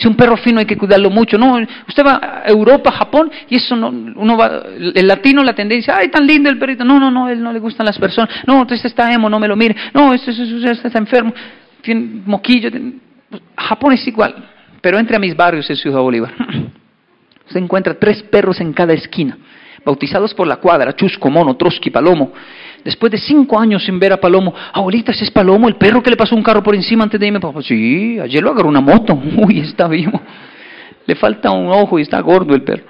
Si un perro fino hay que cuidarlo mucho. No, usted va a Europa, Japón, y eso no, uno va, el latino la tendencia, ay, tan lindo el perrito. No, no, no, él no le gustan las personas. No, este está emo, no me lo mire. No, este, está enfermo, tiene moquillo. Japón es igual, pero entre a mis barrios en Ciudad Bolívar. Se encuentra tres perros en cada esquina bautizados por la cuadra, Chusco, Mono, Trotsky, Palomo. Después de cinco años sin ver a Palomo, abuelita, ese es Palomo, el perro que le pasó un carro por encima antes de irme. Papá, sí, ayer lo agarró una moto. Uy, está vivo. Le falta un ojo y está gordo el perro.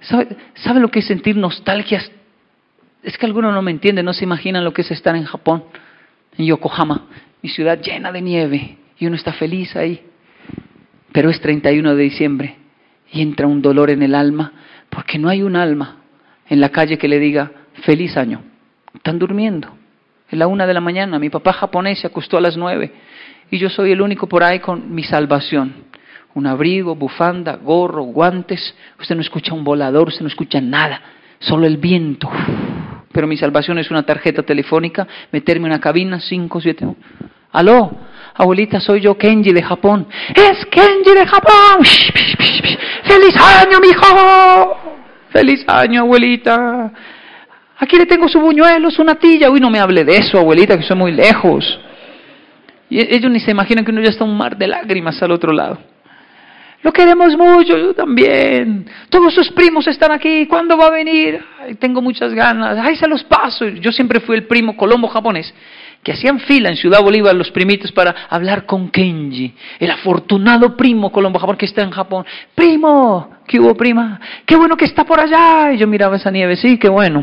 ¿Sabe, ¿Sabe lo que es sentir nostalgia? Es que algunos no me entienden, no se imaginan lo que es estar en Japón, en Yokohama, mi ciudad llena de nieve, y uno está feliz ahí. Pero es 31 de diciembre y entra un dolor en el alma porque no hay un alma en la calle que le diga feliz año. Están durmiendo. Es la una de la mañana. Mi papá japonés se acostó a las nueve. Y yo soy el único por ahí con mi salvación. Un abrigo, bufanda, gorro, guantes. Usted no escucha un volador, usted no escucha nada. Solo el viento. Pero mi salvación es una tarjeta telefónica, meterme en una cabina, cinco, siete. Aló, abuelita, soy yo Kenji de Japón. Es Kenji de Japón. ¡Feliz año, mijo! ¡Feliz año, abuelita! Aquí le tengo su buñuelo, su natilla. Uy, no me hable de eso, abuelita, que soy muy lejos. Y ellos ni se imaginan que uno ya está un mar de lágrimas al otro lado. Lo queremos mucho, yo también. Todos sus primos están aquí. ¿Cuándo va a venir? Ay, tengo muchas ganas. Ay, se los paso. Yo siempre fui el primo colombo japonés que hacían fila en Ciudad Bolívar los primitos para hablar con Kenji, el afortunado primo colombo-japonés que está en Japón. Primo, ¿qué hubo prima? Qué bueno que está por allá. Y yo miraba esa nieve, sí, qué bueno.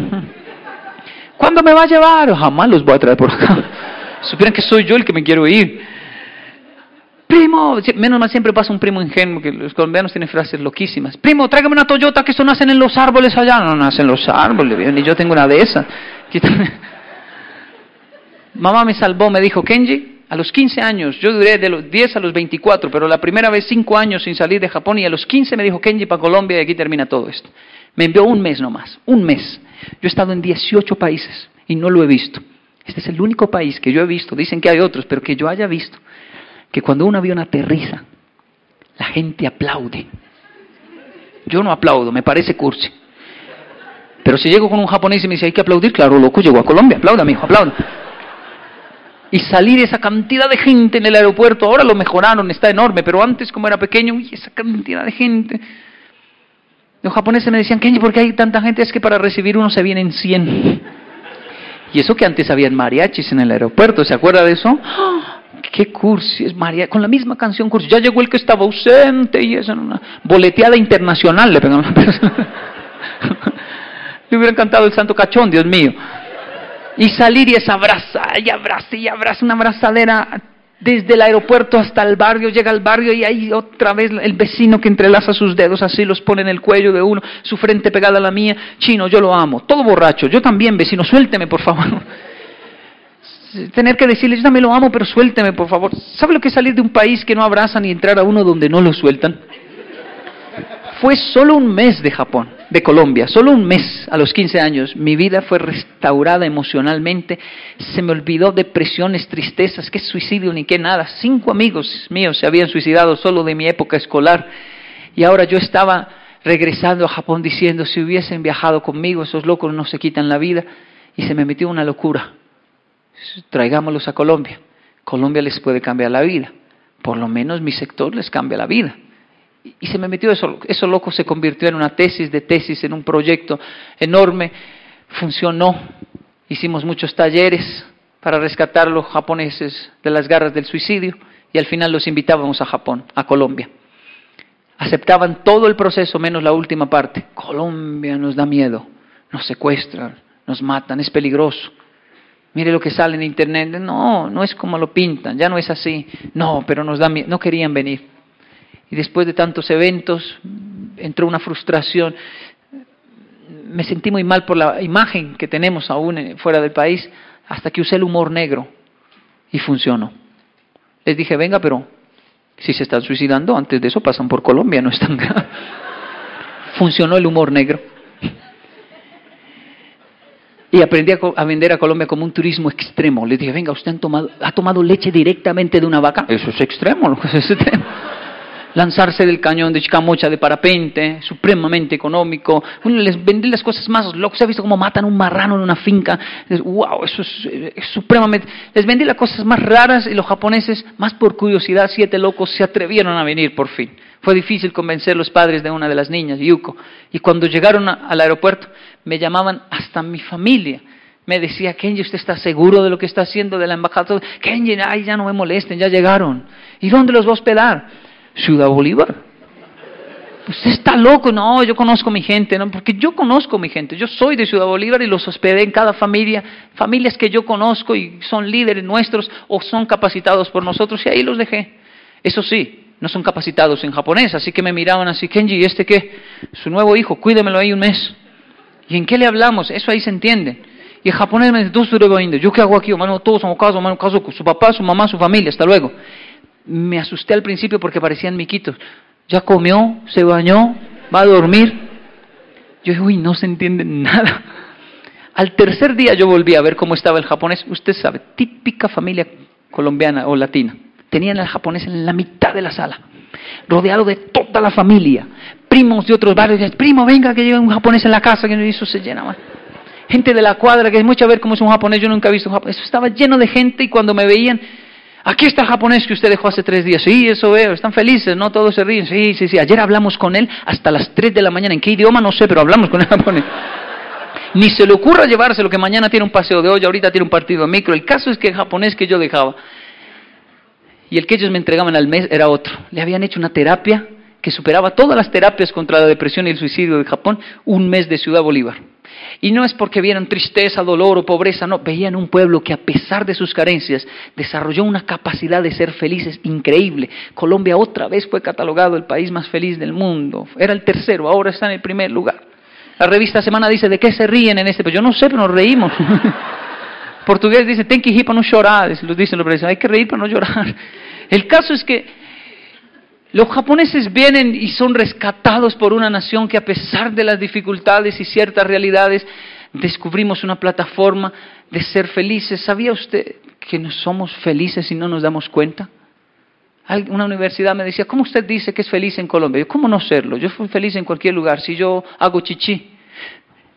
¿Cuándo me va a llevar? Jamás los voy a traer por acá. Supieran que soy yo el que me quiero ir. Primo, menos mal siempre pasa un primo ingenuo, que los colombianos tienen frases loquísimas. Primo, tráigame una Toyota que esto nacen en los árboles allá. No nacen en los árboles, ni yo tengo una de esas. Mamá me salvó, me dijo, Kenji, a los 15 años, yo duré de los 10 a los 24, pero la primera vez 5 años sin salir de Japón y a los 15 me dijo, Kenji, para Colombia y aquí termina todo esto. Me envió un mes nomás, un mes. Yo he estado en 18 países y no lo he visto. Este es el único país que yo he visto, dicen que hay otros, pero que yo haya visto, que cuando un avión aterriza, la gente aplaude. Yo no aplaudo, me parece cursi. Pero si llego con un japonés y me dice hay que aplaudir, claro, loco, llego a Colombia, aplauda, hijo, aplauda y salir esa cantidad de gente en el aeropuerto. Ahora lo mejoraron, está enorme, pero antes como era pequeño, uy, esa cantidad de gente. Los japoneses me decían, Kenji, ¿por qué hay tanta gente? Es que para recibir uno se vienen 100. Y eso que antes habían mariachis en el aeropuerto, ¿se acuerda de eso? ¡Qué cursi es mariachi! Con la misma canción cursi. Ya llegó el que estaba ausente y eso, una boleteada internacional le pegan Le hubiera cantado el santo cachón, Dios mío y salir y es abrazar y abraza y abraza una abrazadera desde el aeropuerto hasta el barrio, llega al barrio y ahí otra vez el vecino que entrelaza sus dedos así, los pone en el cuello de uno, su frente pegada a la mía, chino, yo lo amo, todo borracho, yo también vecino, suélteme por favor. Tener que decirle, yo también lo amo, pero suélteme por favor. ¿Sabe lo que es salir de un país que no abrazan y entrar a uno donde no lo sueltan? Fue solo un mes de Japón, de Colombia, solo un mes a los 15 años. Mi vida fue restaurada emocionalmente. Se me olvidó depresiones, tristezas, qué suicidio ni qué nada. Cinco amigos míos se habían suicidado solo de mi época escolar. Y ahora yo estaba regresando a Japón diciendo, si hubiesen viajado conmigo, esos locos no se quitan la vida. Y se me metió una locura. Traigámoslos a Colombia. Colombia les puede cambiar la vida. Por lo menos mi sector les cambia la vida y se me metió eso, eso loco se convirtió en una tesis de tesis, en un proyecto enorme, funcionó, hicimos muchos talleres para rescatar a los japoneses de las garras del suicidio y al final los invitábamos a Japón, a Colombia. Aceptaban todo el proceso menos la última parte. Colombia nos da miedo, nos secuestran, nos matan, es peligroso. Mire lo que sale en internet. No, no es como lo pintan, ya no es así. No, pero nos da miedo. No querían venir. Y después de tantos eventos entró una frustración. Me sentí muy mal por la imagen que tenemos aún fuera del país, hasta que usé el humor negro y funcionó. Les dije, venga, pero si se están suicidando, antes de eso pasan por Colombia, no están Funcionó el humor negro. Y aprendí a, vender a Colombia como un turismo extremo. Les dije, venga, usted tomado, ha tomado leche directamente de una vaca. Eso es extremo, es extremo lanzarse del cañón de Chicamocha de parapente, supremamente económico. Les vende las cosas más locas. ¿Se ha visto cómo matan un marrano en una finca? ¡Wow! Eso es, supremamente. Les vendí las cosas más raras y los japoneses, más por curiosidad, siete locos se atrevieron a venir por fin. Fue difícil convencer a los padres de una de las niñas, Yuko. Y cuando llegaron al aeropuerto, me llamaban hasta mi familia me decía, Kenji, ¿usted está seguro de lo que está haciendo de la embajada? Kenji, ay, ya no me molesten, ya llegaron. ¿Y dónde los va a hospedar? Ciudad Bolívar. Usted está loco, no, yo conozco mi gente, no, porque yo conozco mi gente, yo soy de Ciudad Bolívar y los hospedé en cada familia, familias que yo conozco y son líderes nuestros o son capacitados por nosotros y ahí los dejé. Eso sí, no son capacitados en japonés, así que me miraban así, Kenji, ¿y este qué? Su nuevo hijo, cuídemelo ahí un mes. ¿Y en qué le hablamos? Eso ahí se entiende. Y el japonés me dice, ¿yo qué hago aquí? Hermano, todos somos casos, hermano, caso su papá, su mamá, su familia, hasta luego me asusté al principio porque parecían miquitos. Ya comió, se bañó, va a dormir. Yo dije, uy, no se entiende nada. Al tercer día yo volví a ver cómo estaba el japonés. Usted sabe, típica familia colombiana o latina. Tenían al japonés en la mitad de la sala, rodeado de toda la familia, primos de otros barrios. Primo, venga que llega un japonés en la casa, que eso se llena más. Gente de la cuadra, que es mucho a ver cómo es un japonés, yo nunca he visto un japonés. Eso estaba lleno de gente y cuando me veían, Aquí está el japonés que usted dejó hace tres días. Sí, eso veo. Están felices, ¿no? Todos se ríen. Sí, sí, sí. Ayer hablamos con él hasta las tres de la mañana. ¿En qué idioma? No sé, pero hablamos con el japonés. Ni se le ocurra llevárselo que mañana tiene un paseo de olla, ahorita tiene un partido de micro. El caso es que el japonés que yo dejaba y el que ellos me entregaban al mes era otro. Le habían hecho una terapia que superaba todas las terapias contra la depresión y el suicidio de Japón, un mes de Ciudad Bolívar. Y no es porque vieran tristeza, dolor o pobreza, no, veían un pueblo que a pesar de sus carencias desarrolló una capacidad de ser felices increíble. Colombia otra vez fue catalogado el país más feliz del mundo. Era el tercero, ahora está en el primer lugar. La revista Semana dice, ¿de qué se ríen en este? Pues yo no sé, pero nos reímos. Portugués dice, ten que rir para no llorar, lo dicen los hay que reír para no llorar. El caso es que los japoneses vienen y son rescatados por una nación que a pesar de las dificultades y ciertas realidades, descubrimos una plataforma de ser felices. ¿Sabía usted que no somos felices y no nos damos cuenta? Una universidad me decía, ¿cómo usted dice que es feliz en Colombia? Yo, ¿cómo no serlo? Yo fui feliz en cualquier lugar si yo hago chichi.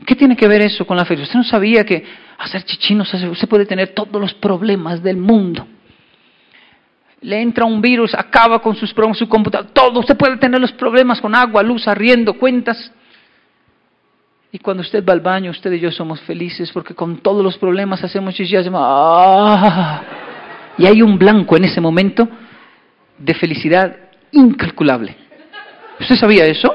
¿Qué tiene que ver eso con la felicidad? Usted no sabía que hacer chichi no se usted puede tener todos los problemas del mundo le entra un virus, acaba con sus problemas, su computadora, todo, usted puede tener los problemas con agua, luz, arriendo, cuentas. Y cuando usted va al baño, usted y yo somos felices porque con todos los problemas hacemos chichi, hacemos ¡ah! Y hay un blanco en ese momento de felicidad incalculable. ¿Usted sabía eso?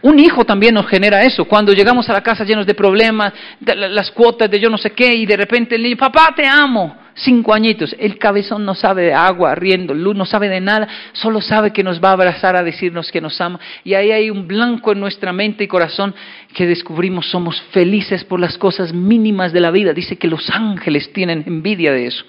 Un hijo también nos genera eso. Cuando llegamos a la casa llenos de problemas, las cuotas de yo no sé qué, y de repente el niño, papá, te amo cinco añitos, el cabezón no sabe de agua, riendo, luz, no sabe de nada, solo sabe que nos va a abrazar a decirnos que nos ama. Y ahí hay un blanco en nuestra mente y corazón que descubrimos somos felices por las cosas mínimas de la vida. Dice que los ángeles tienen envidia de eso.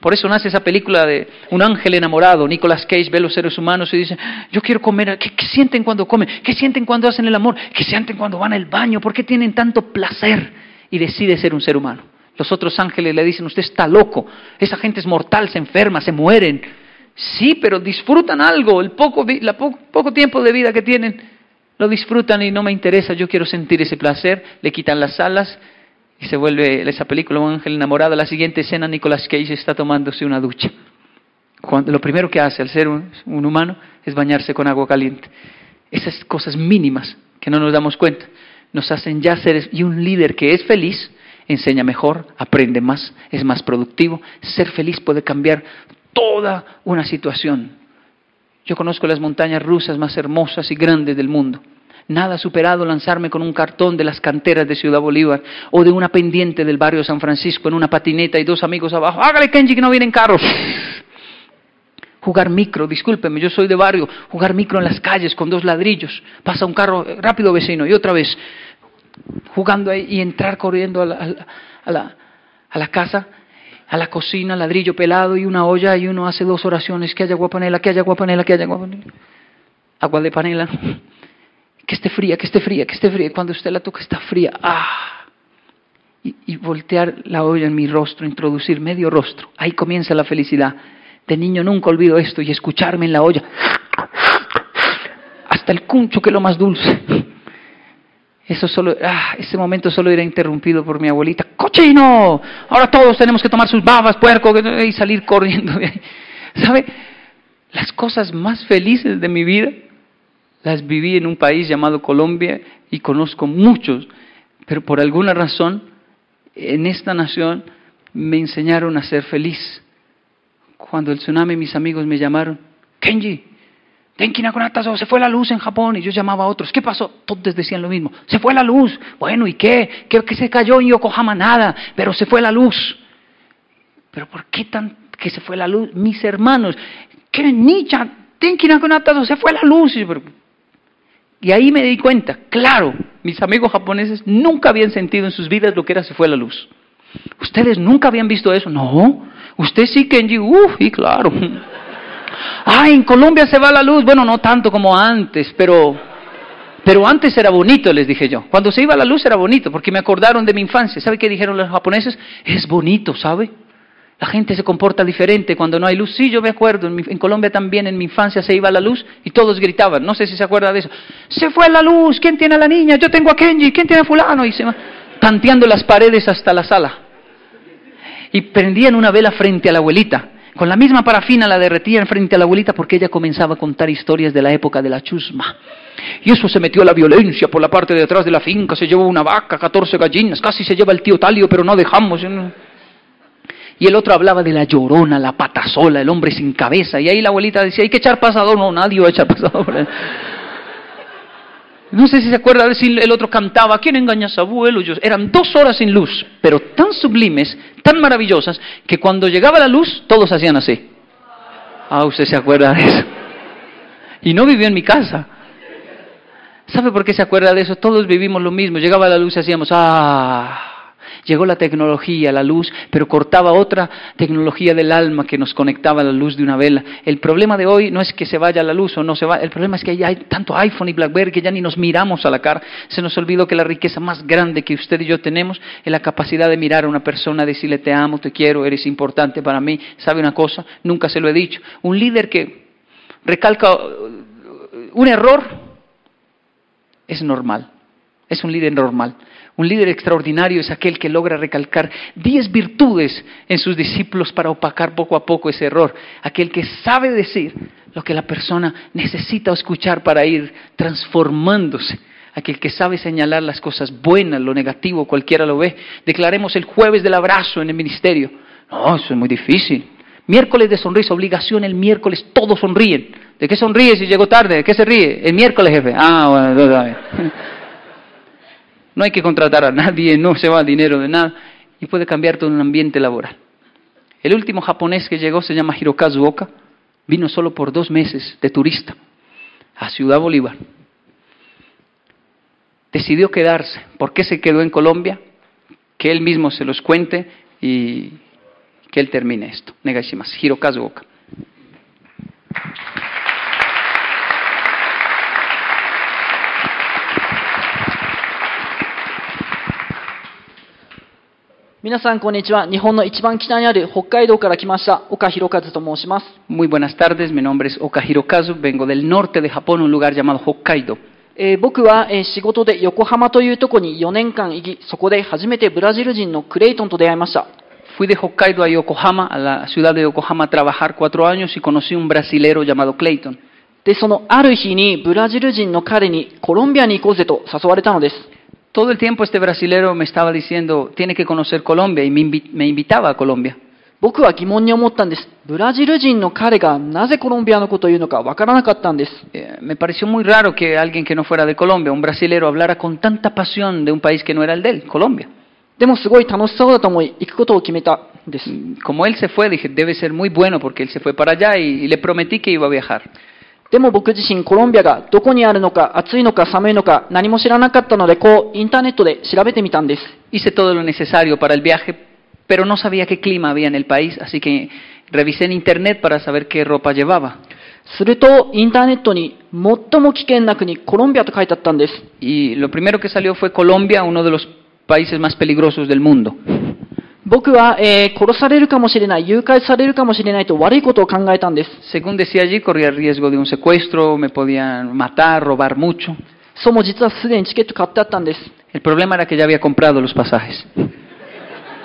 Por eso nace esa película de un ángel enamorado. Nicolas Cage ve a los seres humanos y dice, yo quiero comer. ¿Qué, ¿Qué, sienten cuando comen? ¿Qué sienten cuando hacen el amor? ¿Qué sienten cuando van al baño? ¿Por qué tienen tanto placer? Y decide ser un ser humano. Los otros ángeles le dicen, usted está loco, esa gente es mortal, se enferma, se mueren. Sí, pero disfrutan algo, el poco, tiempo de vida que tienen, lo disfrutan y no me interesa, yo quiero sentir ese placer, le quitan las alas y se vuelve esa película Un ángel enamorado. La siguiente escena, Nicolas Cage está tomándose una ducha. Lo primero que hace al ser un, un humano es bañarse con agua caliente. Esas cosas mínimas que no nos damos cuenta nos hacen ya seres y un líder que es feliz enseña mejor, aprende más, es más productivo. Ser feliz puede cambiar toda una situación. Yo conozco las montañas rusas más hermosas y grandes del mundo. Nada ha superado lanzarme con un cartón de las canteras de Ciudad Bolívar o de una pendiente del barrio San Francisco en una patineta y dos amigos abajo. Hágale, Kenji, que no vienen carros. Jugar micro, discúlpeme, yo soy de barrio. Jugar micro en las calles con dos ladrillos. Pasa un carro, rápido vecino, y otra vez jugando ahí y entrar corriendo a la, a la, casa, a la cocina, ladrillo pelado y una olla y uno hace dos oraciones, que haya agua panela, que haya agua panela, que haya agua panela. Agua de panela, que esté fría, que esté fría, que esté fría. Cuando usted la toca está fría. ¡Ah! Y, y voltear la olla en mi rostro, introducir medio rostro. Ahí comienza la felicidad. De niño nunca olvido esto y escucharme en la olla. Hasta el cuncho que es lo más dulce. Eso solo, ah, ese momento solo era interrumpido por mi abuelita. ¡Cochino! Ahora todos tenemos que tomar sus babas, puerco, y salir corriendo. ¿Sabe? Las cosas más felices de mi vida las viví en un país llamado Colombia y conozco muchos, pero por alguna razón en esta nación me enseñaron a ser feliz. Cuando el tsunami mis amigos me llamaron, Kenji, se fue la luz en Japón y yo llamaba a otros. ¿Qué pasó? Todos decían lo mismo. Se fue la luz. Bueno, ¿y qué? ¿Qué, que se cayó en Yokohama? Nada, pero se fue la luz. ¿Pero por qué tan que se fue la luz? Mis hermanos, ¿qué nicha? Se fue la luz. Y ahí me di cuenta, claro, mis amigos japoneses nunca habían sentido en sus vidas lo que era se fue la luz. ¿Ustedes nunca habían visto eso? No. Usted sí, Kenji, uff, y claro. Ah, en Colombia se va la luz. Bueno, no tanto como antes, pero, pero antes era bonito, les dije yo. Cuando se iba la luz era bonito, porque me acordaron de mi infancia. ¿Sabe qué dijeron los japoneses? Es bonito, ¿sabe? La gente se comporta diferente cuando no hay luz. Sí, yo me acuerdo, en, Colombia también en mi infancia se iba la luz y todos gritaban. No sé si se acuerda de eso. Se fue la luz, ¿quién tiene a la niña? Yo tengo a Kenji, ¿quién tiene a fulano? Y se va tanteando las paredes hasta la sala. Y prendían una vela frente a la abuelita Con la misma parafina la derretían frente a la abuelita porque ella comenzaba a contar historias de la época de la chusma. Y eso se metió a la violencia por la parte de atrás de la finca, se llevó una vaca, 14 gallinas, casi se lleva el tío Talio, pero no dejamos. Y el otro hablaba de la llorona, la patasola, el hombre sin cabeza. Y ahí la abuelita decía, hay que echar pasador. No, nadie va a echar pasador. No sé si se acuerda de si el otro cantaba, ¿quién engaña a su abuelo? eran dos horas sin luz, pero tan sublimes, tan maravillosas, que cuando llegaba la luz, todos hacían así. Ah, usted se acuerda de eso. Y no vivió en mi casa. ¿Sabe por qué se acuerda de eso? Todos vivimos lo mismo. Llegaba la luz y hacíamos, ah, Llegó la tecnología, la luz, pero cortaba otra tecnología del alma que nos conectaba a la luz de una vela. El problema de hoy no es que se vaya la luz o no se va, el problema es que ya hay tanto iPhone y BlackBerry que ya ni nos miramos a la cara. Se nos olvidó que la riqueza más grande que usted y yo tenemos es la capacidad de mirar a una persona, decirle te amo, te quiero, eres importante para mí. ¿Sabe una cosa? Nunca se lo he dicho. Un líder que recalca un error es normal. Es un líder normal. Un líder extraordinario es aquel que logra recalcar diez virtudes en sus discípulos para opacar poco a poco ese error. Aquel que sabe decir lo que la persona necesita escuchar para ir transformándose. Aquel que sabe señalar las cosas buenas, lo negativo, cualquiera lo ve. Declaremos el jueves del abrazo en el ministerio. No, eso es muy difícil. Miércoles de sonrisa, obligación, el miércoles todos sonríen. ¿De qué sonríe si llegó tarde? ¿De qué se ríe? El miércoles, jefe. Ah, bueno, no hay que contratar a nadie, no se va dinero de nada y puede cambiar todo un ambiente laboral. El último japonés que llegó se llama Hirokazu Oka, vino solo por dos meses de turista a Ciudad Bolívar. Decidió quedarse. ¿Por qué se quedó en Colombia? Que él mismo se los cuente y que él termine esto. Negashimasu. Hirokazu Oka. 皆さん、こんにちは。日本の一番北にある北海道から来ました岡弘和と申します。Muy buenas tardes, mi nombre es Oka Hirokazu, vengo del norte de Japón, un lugar llamado Hokkaido. えー僕は、えー仕事で横浜というところに4年間行き、そこで初めてブラジル人のクレイトンと出会いました。Fui de Hokkaido a Yokohama, a la ciudad de Yokohama, a trabajar cuatro años y conocí un brasilero llamado Clayton. で、そのある日にブラジル人の彼にコロンビアに行こうぜと誘われたのです。Todo el tiempo este brasilero me estaba diciendo, tiene que conocer Colombia y me, invi- me invitaba a Colombia. 僕は疑問に思ったんです。ブラジル人の彼がなぜコロンビアのことを言うのかわからなかったんです。 Eh, me pareció muy raro que alguien que no fuera de Colombia, un brasilero, hablara con tanta pasión de un país que no era el de él, Colombia. でもすごい楽しそうだと思い、行くことを決めたんです。 Como él se fue, dije, debe ser muy bueno porque él se fue para allá y, y le prometí que iba a viajar. でも僕自身コロンビアがどこにあるのか、暑いのか寒いのか何も知らなかったので、こうインターネットで調べてみたんです。Hice todo lo necesario para el viaje, pero no sabía qué clima había en el país, así que revisé en internet para saber qué ropa llevaba. すると、インターネットに最も危険な国、コロンビアと書いてあったんです。Y lo primero que salió fue Colombia, uno de los países más peligrosos del mundo. 僕は、えー殺されるかもしれない、誘拐されるかもしれないと悪いことを考えたんです。Según decía allí, corría el riesgo de un secuestro, me podían matar, robar mucho. そうも実はすでにチケット買ってあったんです。El problema era que ya había comprado los pasajes.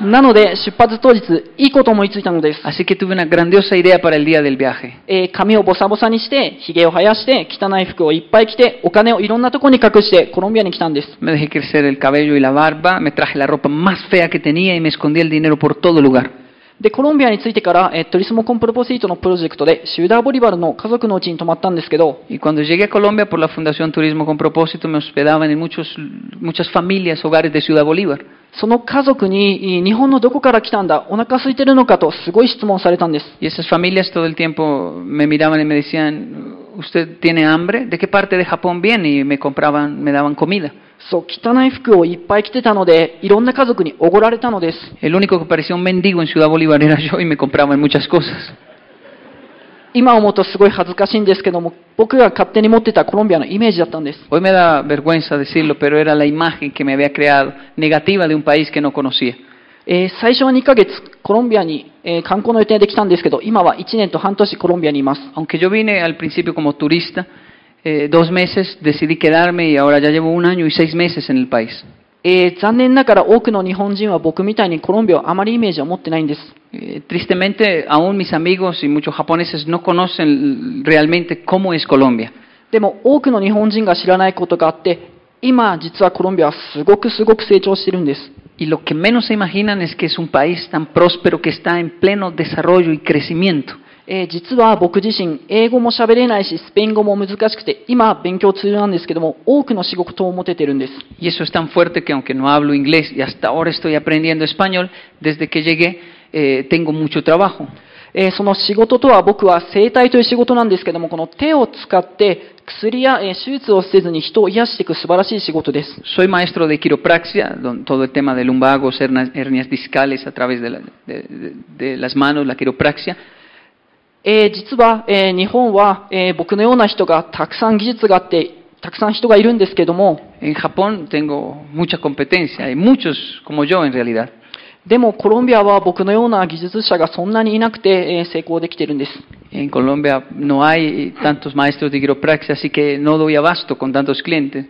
なので、出発当日、いいこと思いついたのです。Así que tuve una grandiosa idea para el día del viaje. えー髪をボサボサにして、髭を生やして、汚い服をいっぱい着て、お金をいろんなとこに隠して、コロンビアに来たんです。Me dejé crecer el cabello y la barba, me traje la ropa más fea que tenía y me escondí el dinero por todo lugar. で、コロンビアに着いてから、えートリスモコンプロポシートのプロジェクトで、シューダーボリバルの家族のうちに泊まったんですけど、Y cuando llegué a Colombia por la Fundación Turismo con Propósito, me hospedaban en muchos, muchas familias, hogares de Ciudad Bolívar. その家族に、い日本のどこから来たんだ、お腹空いてるのかと、すごい質問されたんです。Y esas familias todo el tiempo me miraban y me decían, ¿usted tiene hambre? ¿De qué parte de Japón viene? Y me compraban, me daban comida. そう、汚い服をいっぱい着てたので、いろんな家族におごられたのです。 El único que parecía un mendigo en Ciudad Bolívar era yo y me compraban muchas cosas. 今思うとすごい恥ずかしいんですけども、僕が勝手に持ってたコロンビアのイメージだったんです。 Hoy me da vergüenza decirlo, pero era la imagen que me había creado, negativa de un país que no conocía. えー最初は2ヶ月、コロンビアに、えー観光の予定で来たんですけど、今は1年と半年コロンビアにいます。Aunque yo vine al principio como turista, eh, dos meses decidí quedarme y ahora ya llevo un año y seis meses en el país. えー残念ながら多くの日本人は僕みたいにコロンビアをあまりイメージを持ってないんです。Eh, tristemente, aún mis amigos y muchos japoneses no conocen realmente cómo es Colombia. でも多くの日本人が知らないことがあって、今実はコロンビアはすごくすごく成長してるんです。Y lo que menos se imaginan es que es un país tan próspero que está en pleno desarrollo y crecimiento. えー実は僕自身、英語も喋れないし、スペイン語も難しくて、今勉強中なんですけども、多くの仕事を持ててるんです。Y eso es tan fuerte que aunque no hablo inglés y hasta ahora estoy aprendiendo español, desde que llegué eh, tengo mucho trabajo. えーその仕事とは僕は整体という仕事なんですけども、この手を使って薬や、えー手術をせずに人を癒していく素晴らしい仕事です。Soy maestro de quiropraxia, todo el tema de lumbagos, hernias discales a través de, la- de- de- de las manos, la quiropraxia. えー実は、えー日本は、えー僕のような人がたくさん技術があって、たくさん人がいるんですけども、En Japón tengo mucha competencia, hay muchos como yo en realidad. でもコロンビアは僕のような技術者がそんなにいなくて成功できているんです。コロンビアのはいたんとマイストディギロプラクシャー、ノドイアバストコンタントスクリエンテ。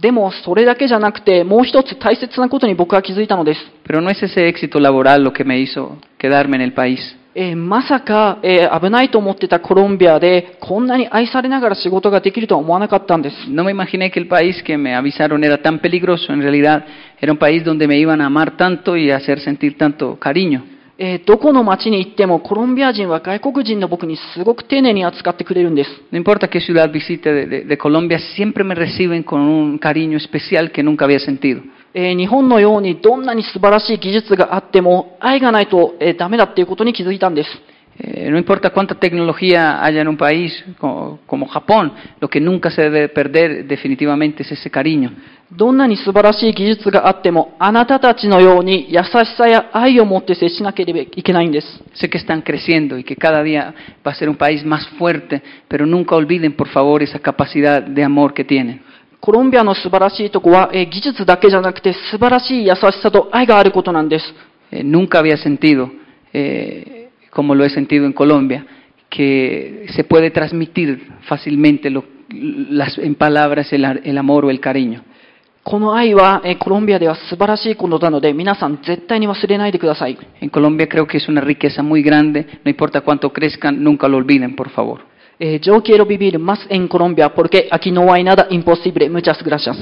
でもそれだけじゃなくてもう一つ大切なことに僕は気づいたのです。プロノエセセエクシトラボラロケメイソ、ケダーメンエルパイス。えーまさか、えー危ないと思ってたコロンビアでこんなに愛されながら仕事ができるとは思わなかったんです。No me imaginé que el país que me avisaron era tan peligroso. En realidad era un país donde me iban a amar tanto y a hacer sentir tanto cariño. えーどこの町に行ってもコロンビア人は外国人の僕にすごく丁寧に扱ってくれるんです。No importa qué ciudad visite de, de- de Colombia, siempre me reciben con un cariño especial que nunca había sentido. えー日本のようにどんなに素晴らしい技術があっても愛がないと、えーダメだっていうことに気づいたんです。Eh, no importa cuánta tecnología haya en un país como, como Japón, lo que nunca se debe perder definitivamente es ese cariño. どんなに素晴らしい技術があってもあなたたちのように優しさや愛を持って接しなければいけないんです。Sé que están creciendo y que cada día va a ser un país más fuerte, pero nunca olviden, por favor, esa capacidad de amor que tienen. コロンビアの素晴らしいとこは、えー技術だけじゃなくて素晴らしい優しさと愛があることなんです。 Eh, nunca había sentido, eh, como lo he sentido en Colombia, que se puede transmitir fácilmente lo- las, en palabras el, ar- el amor o el cariño. この愛は、えーコロンビアでは素晴らしいことなので皆さん絶対に忘れないでください。 En Colombia creo que es una riqueza muy grande, no importa cuánto crezcan, nunca lo olviden, por favor. Eh, yo quiero vivir más en Colombia porque aquí no hay nada imposible. Muchas gracias.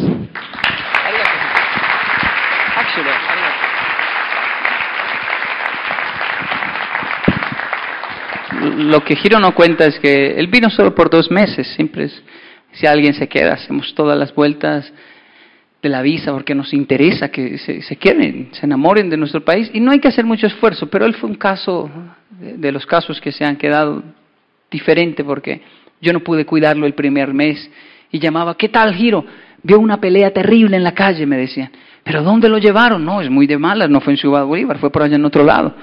Lo que Giro no cuenta es que él vino solo por dos meses, siempre es, si alguien se queda, hacemos todas las vueltas de la visa porque nos interesa que se, se queden, se enamoren de nuestro país y no hay que hacer mucho esfuerzo, pero él fue un caso de los casos que se han quedado diferente porque yo no pude cuidarlo el primer mes y llamaba, ¿qué tal Giro? Vio una pelea terrible en la calle, me decían. ¿Pero dónde lo llevaron? No, es muy de malas, no fue en Ciudad Bolívar, fue por allá en otro lado.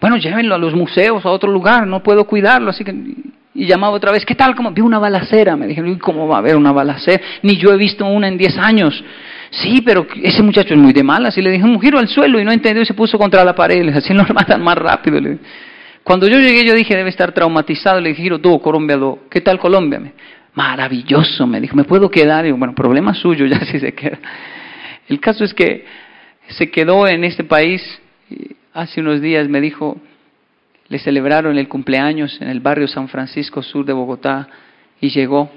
Bueno, llévenlo a los museos, a otro lugar, no puedo cuidarlo, así que... Y llamaba otra vez, ¿qué tal? ¿Cómo? Vi una balacera, me dijeron, "¿Y ¿cómo va a haber una balacera? Ni yo he visto una en 10 años. Sí, pero ese muchacho es muy de malas. Y le dije, un giro al suelo y no entendió y se puso contra la pared. Le dije, así lo matan más rápido. Le dije. Cuando yo llegué, yo dije, debe estar traumatizado. Le dije, tú, Colombia. ¿qué tal Colombia? Me- Maravilloso, me dijo, ¿me puedo quedar? Y bueno, problema suyo, ya si se queda. El caso es que se quedó en este país. y hace unos días me dijo, le celebraron el cumpleaños en el barrio San Francisco Sur de Bogotá y llegó.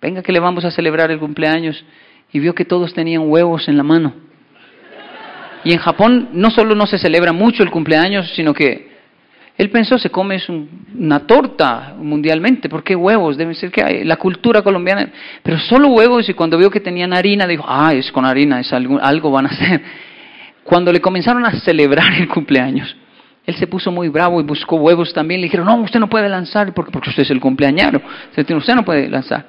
Venga que le vamos a celebrar el cumpleaños y vio que todos tenían huevos en la mano. Y en Japón no solo no se celebra mucho el cumpleaños, sino que él pensó se come una torta mundialmente, ¿por qué huevos? Debe ser que hay la cultura colombiana, pero solo huevos y cuando vio que tenían harina dijo, ah, es con harina, es algo, algo van a hacer. Cuando le comenzaron a celebrar el cumpleaños, él se puso muy bravo y buscó huevos también. Le dijeron, no, usted no puede lanzar porque, usted es el cumpleañero. Usted no puede lanzar.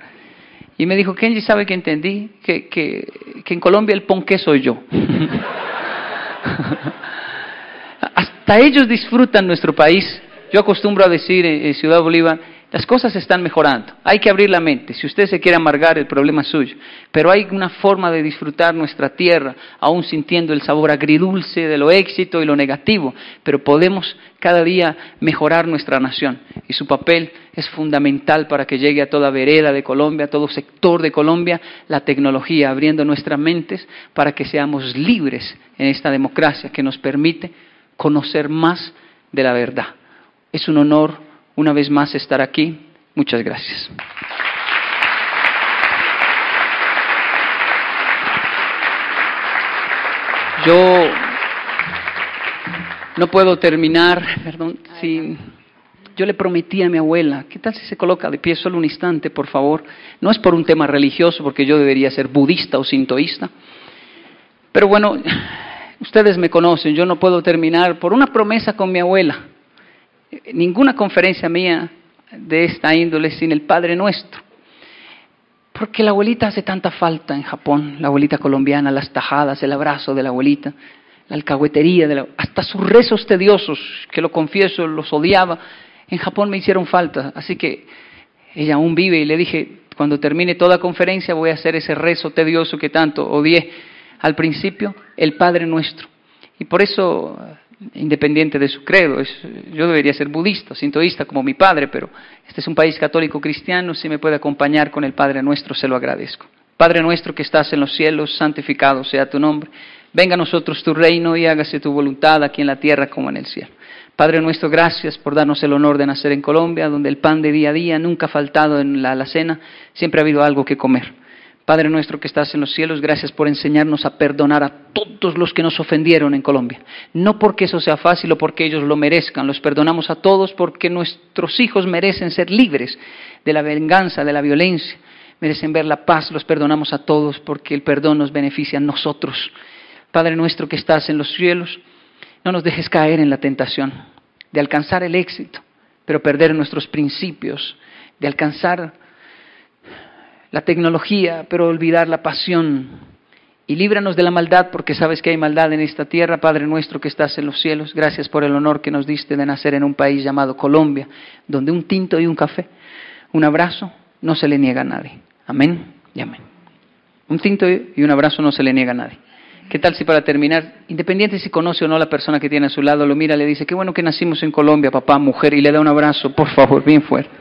Y me dijo, Kenji, ¿sabe que entendí? Que, que, que en Colombia el ponqué soy yo. Ellos disfrutan nuestro país. Yo acostumbro a decir en, en Ciudad Bolívar Las cosas están mejorando. Hay que abrir la mente. Si usted se quiere amargar, el problema es suyo. Pero hay una forma de disfrutar nuestra tierra, aún sintiendo el sabor agridulce de lo éxito y lo negativo. Pero podemos cada día mejorar nuestra nación. Y su papel es fundamental para que llegue a toda vereda de Colombia, a todo sector de Colombia, la tecnología, abriendo nuestras mentes para que seamos libres en esta democracia que nos permite conocer más de la verdad. Es un honor una vez más estar aquí. Muchas gracias. Yo no puedo terminar, perdón, si yo le prometí a mi abuela, ¿qué tal si se coloca de pie solo un instante, por favor? No es por un tema religioso, porque yo debería ser budista o sintoísta, pero bueno, ustedes me conocen, yo no puedo terminar por una promesa con mi abuela ninguna conferencia mía de esta índole sin el Padre Nuestro. Porque la abuelita hace tanta falta en Japón, la abuelita colombiana, las tajadas, el abrazo de la abuelita, la alcahuetería, de hasta sus rezos tediosos, que lo confieso, los odiaba, en Japón me hicieron falta. Así que ella aún vive y le dije, cuando termine toda conferencia voy a hacer ese rezo tedioso que tanto odié al principio, el Padre Nuestro. Y por eso independiente de su credo. yo debería ser budista, sintoísta como mi padre, pero este es un país católico cristiano, si me puede acompañar con el Padre nuestro, se lo agradezco. Padre nuestro que estás en los cielos, santificado sea tu nombre. Venga a nosotros tu reino y hágase tu voluntad aquí en la tierra como en el cielo. Padre nuestro, gracias por darnos el honor de nacer en Colombia, donde el pan de día a día nunca ha faltado en la alacena, siempre ha habido algo que comer. Padre nuestro que estás en los cielos, gracias por enseñarnos a perdonar a todos los que nos ofendieron en Colombia. No porque eso sea fácil o porque ellos lo merezcan, los perdonamos a todos porque nuestros hijos merecen ser libres de la venganza, de la violencia, merecen ver la paz, los perdonamos a todos porque el perdón nos beneficia a nosotros. Padre nuestro que estás en los cielos, no nos dejes caer en la tentación de alcanzar el éxito, pero perder nuestros principios, de alcanzar la tecnología, pero olvidar la pasión. Y líbranos de la maldad, porque sabes que hay maldad en esta tierra, Padre nuestro que estás en los cielos. Gracias por el honor que nos diste de nacer en un país llamado Colombia, donde un tinto y un café, un abrazo, no se le niega a nadie. Amén y amén. Un tinto y un abrazo no se le niega a nadie. ¿Qué tal si para terminar, independiente si conoce o no la persona que tiene a su lado, lo mira, le dice, qué bueno que nacimos en Colombia, papá, mujer, y le da un abrazo, por favor, bien fuerte.